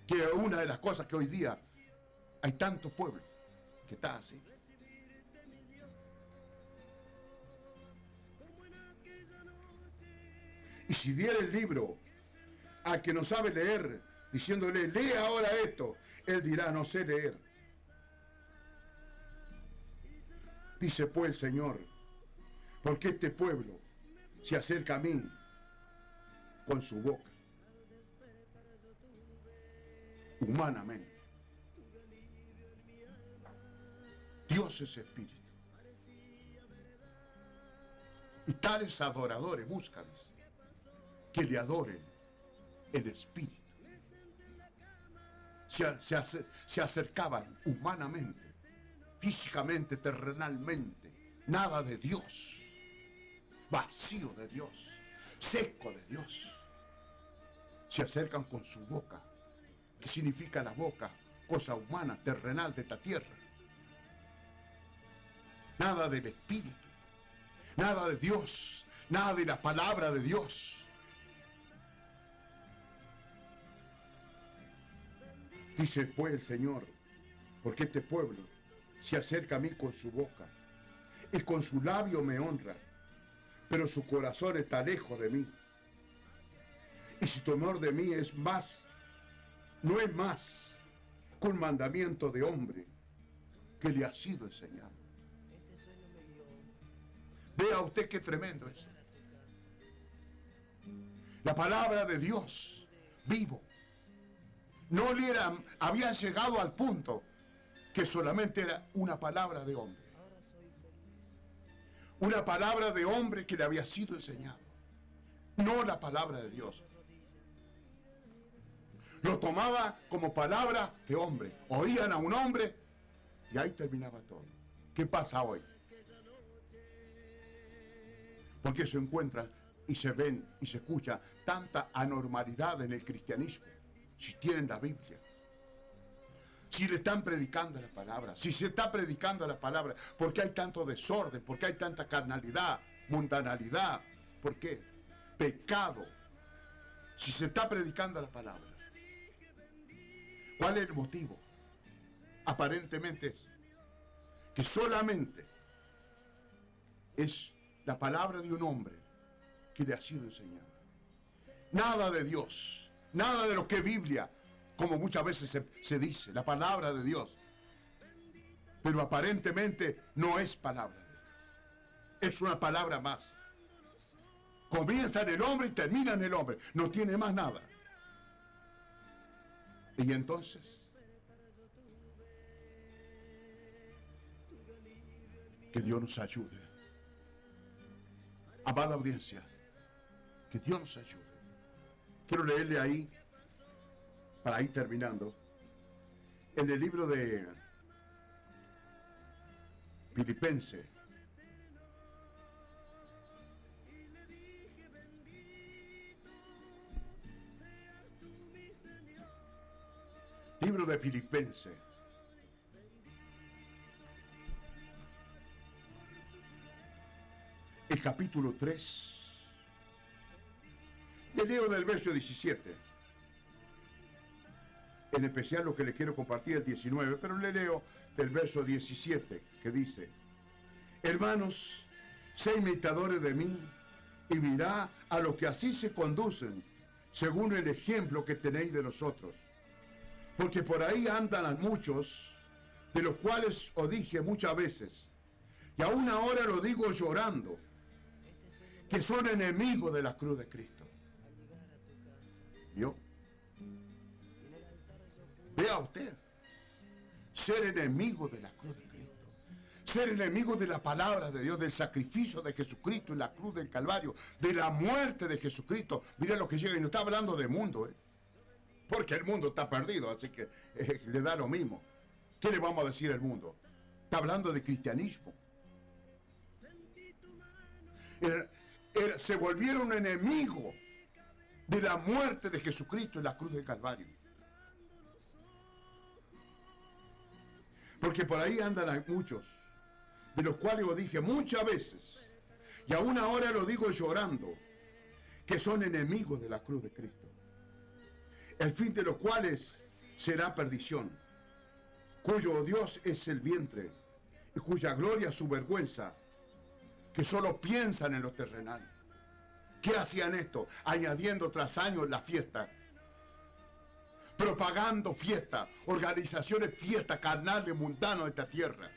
que es una de las cosas que hoy día hay tanto pueblo que está así. Y si diera el libro al que no sabe leer, diciéndole, lee ahora esto, él dirá, no sé leer. Dice pues el Señor, porque este pueblo se acerca a mí con su boca, humanamente. Dios es espíritu. Y tales adoradores, búscales, que le adoren en espíritu. Se, se se acercaban humanamente, físicamente, terrenalmente, nada de Dios vacío de Dios, seco de Dios. Se acercan con su boca. ¿Qué significa la boca? Cosa humana, terrenal de esta tierra. Nada del Espíritu, nada de Dios, nada de la palabra de Dios. Dice pues el Señor, porque este pueblo se acerca a mí con su boca y con su labio me honra pero su corazón está lejos de mí. Y si temor de mí es más, no es más que un mandamiento de hombre que le ha sido enseñado. Vea usted qué tremendo es. La palabra de Dios, vivo. No le era, había llegado al punto que solamente era una palabra de hombre una palabra de hombre que le había sido enseñado, no la palabra de Dios. Lo tomaba como palabra de hombre. Oían a un hombre y ahí terminaba todo. ¿Qué pasa hoy? Porque se encuentran y se ven y se escucha tanta anormalidad en el cristianismo, si tienen la Biblia si le están predicando la palabra, si se está predicando la palabra, ¿por qué hay tanto desorden? ¿Por qué hay tanta carnalidad, mundanalidad? ¿Por qué? Pecado. Si se está predicando la palabra. ¿Cuál es el motivo? Aparentemente es que solamente es la palabra de un hombre que le ha sido enseñada. Nada de Dios, nada de lo que Biblia, como muchas veces se, dice, la palabra de Dios. Pero aparentemente no es palabra de Dios. Es una palabra más. Comienza en el hombre y termina en el hombre. No tiene más nada. Y entonces, que Dios nos ayude. Amada audiencia, que Dios nos ayude. Quiero leerle ahí para ir terminando, en el libro de Filipense, libro de Filipense, el capítulo 3, le leo del verso 17 en especial lo que le quiero compartir el 19, pero le leo del verso 17 que dice, hermanos, sé imitadores de mí y mirá a lo que así se conducen, según el ejemplo que tenéis de nosotros. Porque por ahí andan muchos, de los cuales os dije muchas veces, Y aún ahora lo digo llorando, que son enemigos de la cruz de Cristo. ¿Vio? Vea usted, ser enemigo de la cruz de Cristo, ser enemigo de la palabra de Dios, del sacrificio de Jesucristo en la cruz del Calvario, de la muerte de Jesucristo. Mire lo que llega y no está hablando de mundo, ¿eh? porque el mundo está perdido, así que eh, le da lo mismo. ¿Qué le vamos a decir al mundo? Está hablando de cristianismo. Se volvieron enemigos de la muerte de Jesucristo en la cruz del Calvario. Porque por ahí andan muchos, de los cuales os dije muchas veces, y aún ahora lo digo llorando, que son enemigos de la cruz de Cristo. El fin de los cuales será perdición, cuyo Dios es el vientre, y cuya gloria su vergüenza, que solo piensan en lo terrenal. ¿Qué hacían esto? Añadiendo tras años la fiesta. Propagando fiesta, organizaciones fiesta, carnales, mundanos de esta tierra.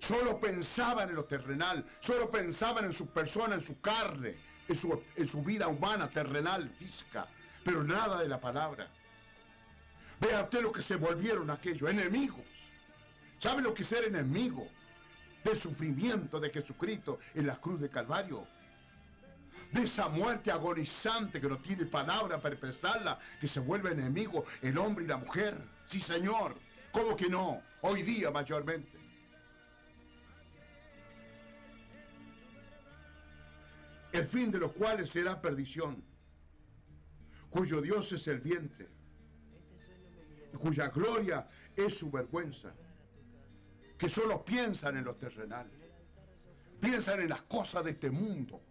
Solo pensaban en lo terrenal, solo pensaban en su persona, en su carne, en su, vida humana, terrenal, física, pero nada de la palabra. Vea usted lo que se volvieron aquellos, enemigos. ¿Sabe lo que es ser enemigo? Del sufrimiento de Jesucristo en la cruz de Calvario. De esa muerte agonizante que no tiene palabra para expresarla, que se vuelve enemigo el hombre y la mujer. Sí, Señor. ¿Cómo que no? Hoy día mayormente. El fin de los cuales será perdición, cuyo Dios es el vientre, cuya gloria es su vergüenza que solo piensan en lo terrenal, piensan en las cosas de este mundo,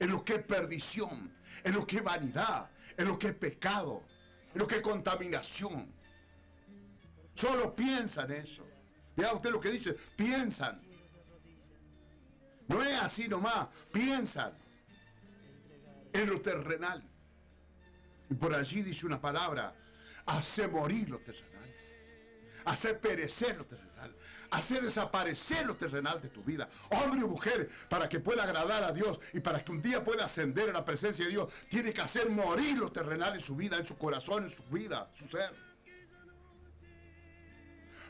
en lo que es perdición, en lo que es vanidad, en lo que es pecado, en lo que es contaminación. Solo piensan eso. Vea usted lo que dice, piensan. No es así nomás, piensan en lo terrenal. Y por allí dice una palabra, hace morir lo terrenal hacer perecer lo terrenal, hacer desaparecer lo terrenal de tu vida, hombre o mujer, para que pueda agradar a Dios y para que un día pueda ascender a la presencia de Dios, tiene que hacer morir lo terrenal en su vida, en su corazón, en su vida, en su ser.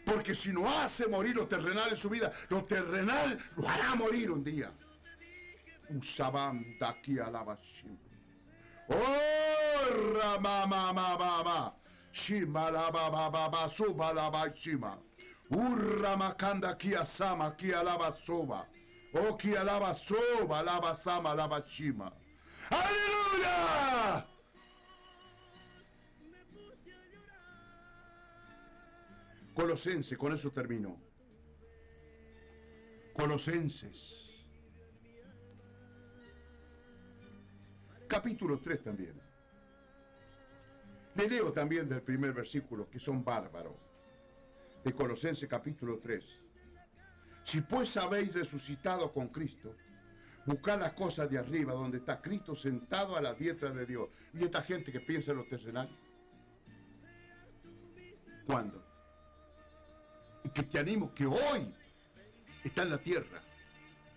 Porque si no hace morir lo terrenal en su vida, lo terrenal lo hará morir un día. Usabam daki alabashim. Oh, ramamamamama. Shima la ba ba ba ba suba la ba. Urra makanda kia sama kia lava soba. O kia lava soba lava sama lava shima. ¡Aleluya! Colosense, con eso termino. Colosenses. Capítulo 3 también. Le leo también del primer versículo, que son bárbaros, de Colosenses capítulo 3. Si pues habéis resucitado con Cristo, buscad las cosas de arriba, donde está Cristo sentado a la diestra de Dios. Y esta gente que piensa en lo terrenal. ¿Cuándo? El cristianismo que hoy está en la tierra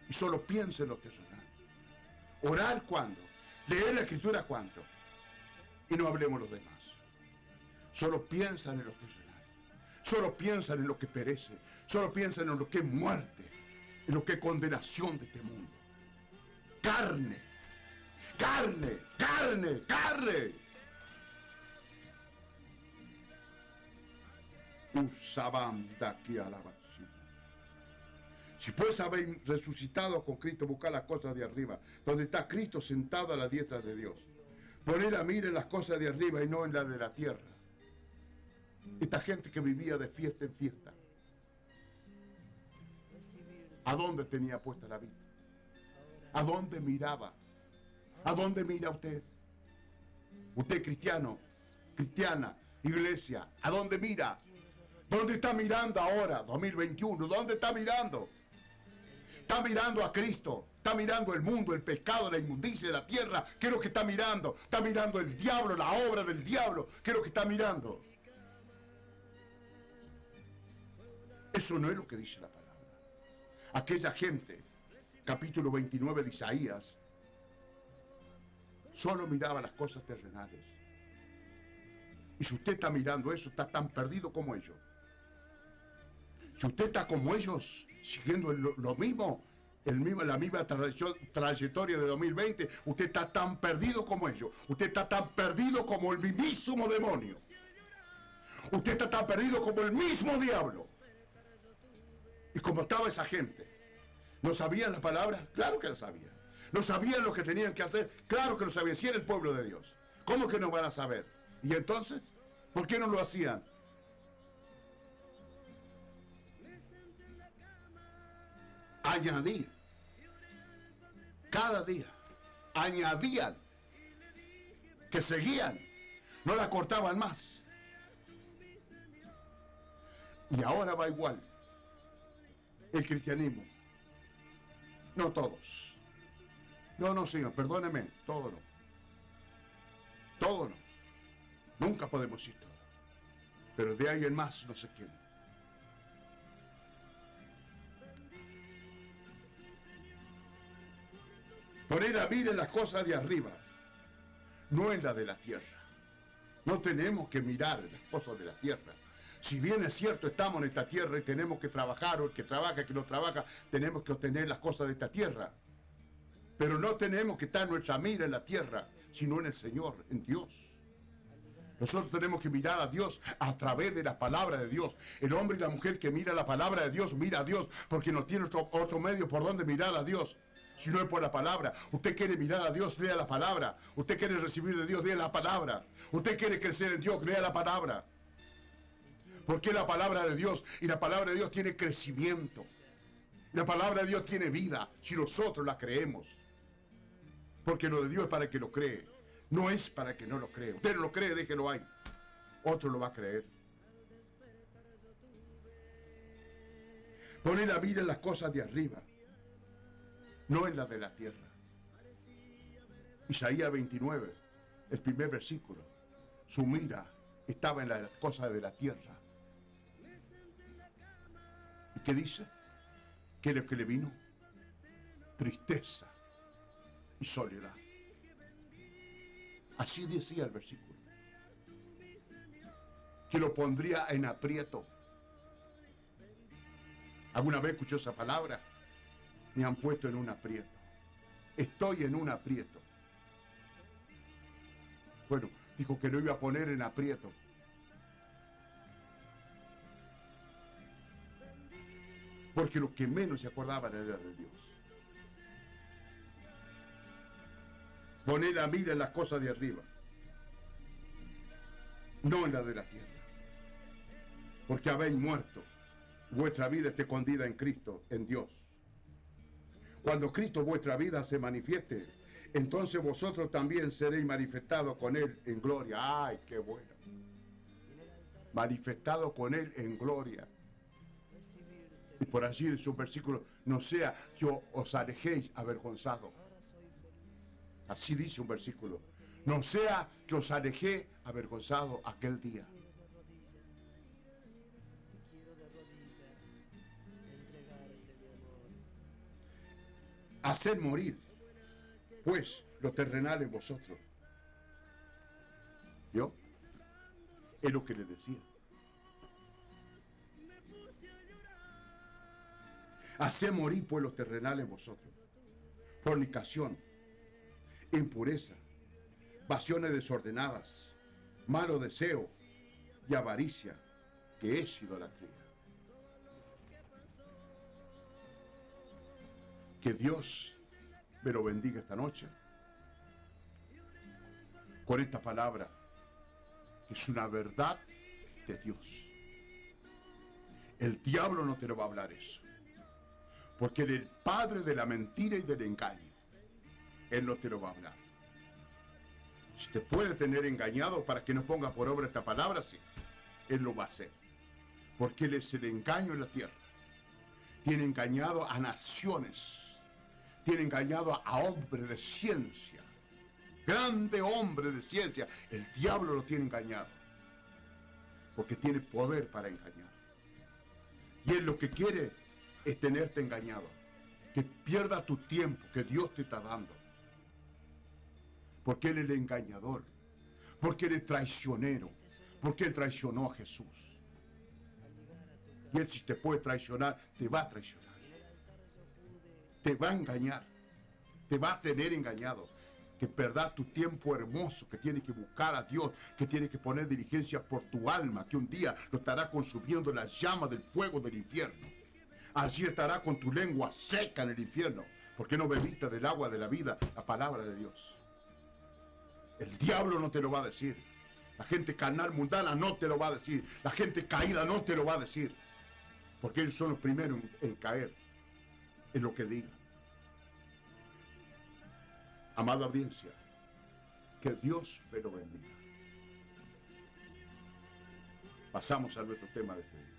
y solo piensa en lo terrenal. Orar cuándo? Leer la escritura cuándo? Y no hablemos los demás. Solo piensan en lo terrenal. Solo piensan en lo que perece. Solo piensan en lo que es muerte. En lo que es condenación de este mundo. Carne. Carne. Carne. Carne. Usabam daqui a la vacía. Si pues habéis resucitado con Cristo, buscad las cosas de arriba, donde está Cristo sentado a la diestra de Dios. Poner la mira en las cosas de arriba y no en la de la tierra. Esta gente que vivía de fiesta en fiesta. ¿A dónde tenía puesta la vista? ¿A dónde miraba? ¿A dónde mira usted? Usted cristiano, cristiana, iglesia, ¿a dónde mira? ¿Dónde está mirando ahora, 2021? ¿Dónde está mirando? Está mirando a Cristo, está mirando el mundo, el pecado, la inmundicia de la tierra. ¿Qué es lo que está mirando? Está mirando el diablo, la obra del diablo. ¿Qué es lo que está mirando? Eso no es lo que dice la palabra. Aquella gente, capítulo 29 de Isaías, solo miraba las cosas terrenales. Y si usted está mirando eso, está tan perdido como ellos. Si usted está como ellos, siguiendo lo, mismo, el mismo, la misma trayecto- trayectoria de 2020, usted está tan perdido como ellos. Usted está tan perdido como el mismísimo demonio. Usted está tan perdido como el mismo diablo. Y como estaba esa gente, ¿no sabían la palabra? Claro que la sabían. ¿No sabían lo que tenían que hacer? Claro que lo sabían. Si era el pueblo de Dios. ¿Cómo que no van a saber? ¿Y entonces? ¿Por qué no lo hacían? Añadían. Cada día. Añadían. Que seguían. No la cortaban más. Y ahora va igual. El cristianismo. No todos. No, no, señor, perdóneme. Todo no. Todo no. Nunca podemos ir todo. Pero de ahí en más no sé quién. Poner a mirar en las cosas de arriba, no en la de la tierra. No tenemos que mirar las cosas de la tierra. Si bien es cierto, estamos en esta tierra y tenemos que trabajar, o el que trabaja, el que no trabaja, tenemos que obtener las cosas de esta tierra. Pero no tenemos que estar nuestra mira en la tierra, sino en el Señor, en Dios. Nosotros tenemos que mirar a Dios a través de la palabra de Dios. El hombre y la mujer que mira la palabra de Dios, mira a Dios, porque no tiene otro, otro medio por donde mirar a Dios. Si no es por la palabra. Usted quiere mirar a Dios, lea la palabra. Usted quiere recibir de Dios, lea la palabra. Usted quiere crecer en Dios, lea la palabra. Porque la palabra de Dios y la palabra de Dios tiene crecimiento. La palabra de Dios tiene vida si nosotros la creemos. Porque lo de Dios es para el que lo cree. No es para el que no lo cree. Usted no lo cree, déjelo ahí. Otro lo va a creer. Pone la vida en las cosas de arriba, no en las de la tierra. Isaías 29, el primer versículo. Su mira estaba en las cosas de la tierra. ¿Y qué dice? ¿Qué es lo que le vino? Tristeza y soledad. Así decía el versículo. Que lo pondría en aprieto. ¿Alguna vez escuchó esa palabra? Me han puesto en un aprieto. Estoy en un aprieto. Bueno, dijo que lo iba a poner en aprieto. Porque lo que menos se acordaban era de Dios. Poner la mira en las cosas de arriba, no en la de la tierra. Porque habéis muerto. Vuestra vida está escondida en Cristo, en Dios. Cuando Cristo vuestra vida se manifieste, entonces vosotros también seréis manifestados con Él en gloria. ¡Ay, qué bueno! Manifestado con Él en gloria. Y por allí dice un versículo, no sea que os alejéis avergonzados. Así dice un versículo. No sea que os alejé avergonzado aquel día. Haced morir, pues, lo terrenal en vosotros. ¿Yo? Es lo que le decía. Haced morir, pues, lo terrenal en vosotros. Fornicación, impureza, pasiones desordenadas, malo deseo y avaricia, que es idolatría. Que Dios me lo bendiga esta noche con esta palabra, que es una verdad de Dios. El diablo no te lo va a hablar eso, porque él es el padre de la mentira y del engaño. Él no te lo va a hablar. Si te puede tener engañado para que no ponga por obra esta palabra, sí, Él lo va a hacer. Porque Él es el engaño en la tierra. Tiene engañado a naciones. Tiene engañado a hombres de ciencia. Grande hombre de ciencia. El diablo lo tiene engañado. Porque tiene poder para engañar. Y Él lo que quiere es tenerte engañado. Que pierda tu tiempo que Dios te está dando. Porque Él es el engañador. Porque Él es traicionero. Porque Él traicionó a Jesús. Y Él si te puede traicionar, te va a traicionar. Te va a engañar. Te va a tener engañado. Que perdas tu tiempo hermoso, que tienes que buscar a Dios, que tienes que poner diligencia por tu alma, que un día lo estará consumiendo la llama del fuego del infierno. Allí estará con tu lengua seca en el infierno, porque no bebiste del agua de la vida, la palabra de Dios. El diablo no te lo va a decir. La gente carnal mundana no te lo va a decir. La gente caída no te lo va a decir. Porque ellos son los primeros en, caer en lo que digan. Amada audiencia, que Dios me lo bendiga. Pasamos a nuestro tema de despedida.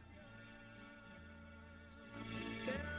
down.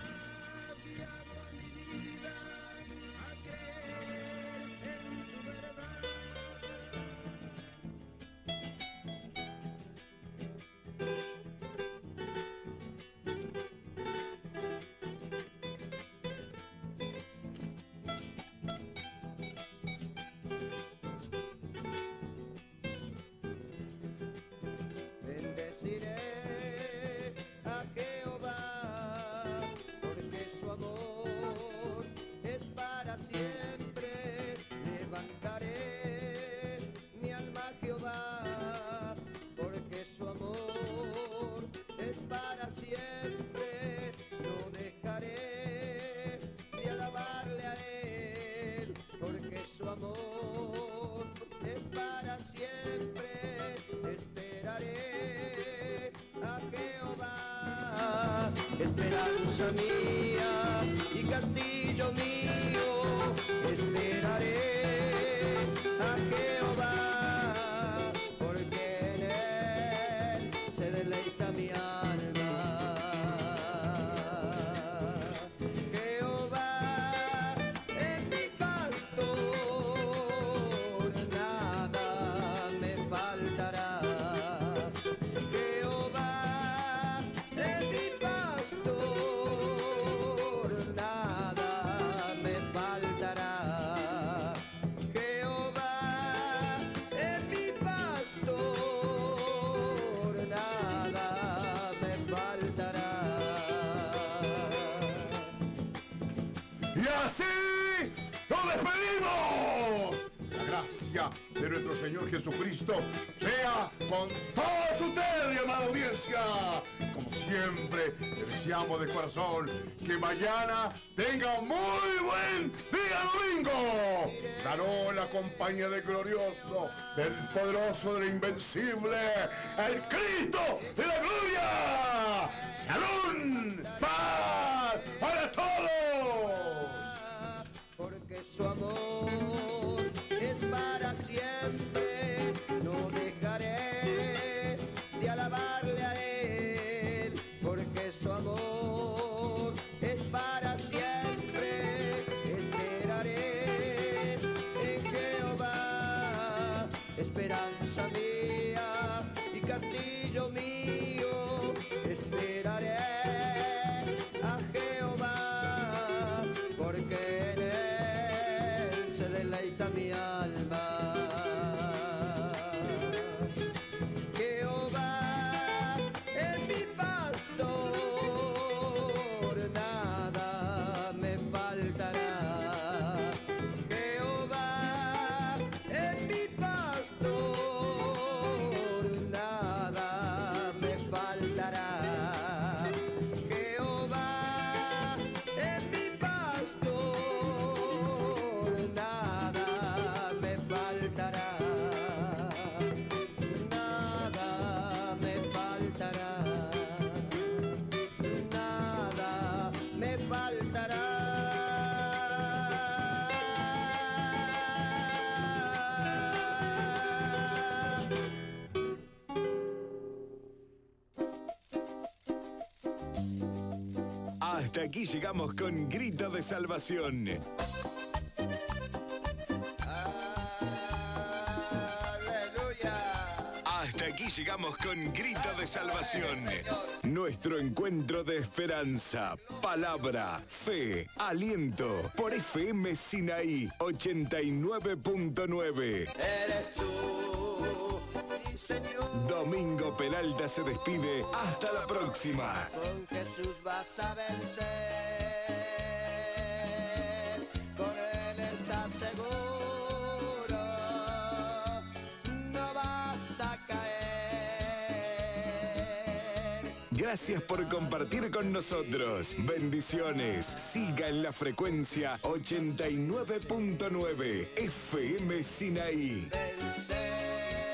Mía y castillo mío. De nuestro Señor Jesucristo sea con todos ustedes, amada audiencia. Como siempre, le deseamos de corazón que mañana tenga muy buen día domingo. Ganó la compañía del glorioso, del poderoso, del invencible, el Cristo de la gloria. ¡Salud! ¡Paz para todos! porque su amor aquí llegamos con Grito de Salvación. Hasta aquí llegamos con grito de salvación. Nuestro encuentro de esperanza, palabra, fe, aliento por FM Sinaí 89.9. Eres tú. Domingo Peralta se despide. Hasta la próxima. Con Jesús vas a vencer. Con Él estás seguro. No vas a caer. Gracias por compartir con nosotros. Bendiciones. Siga en la frecuencia 89.9 FM Sinaí. Vencer.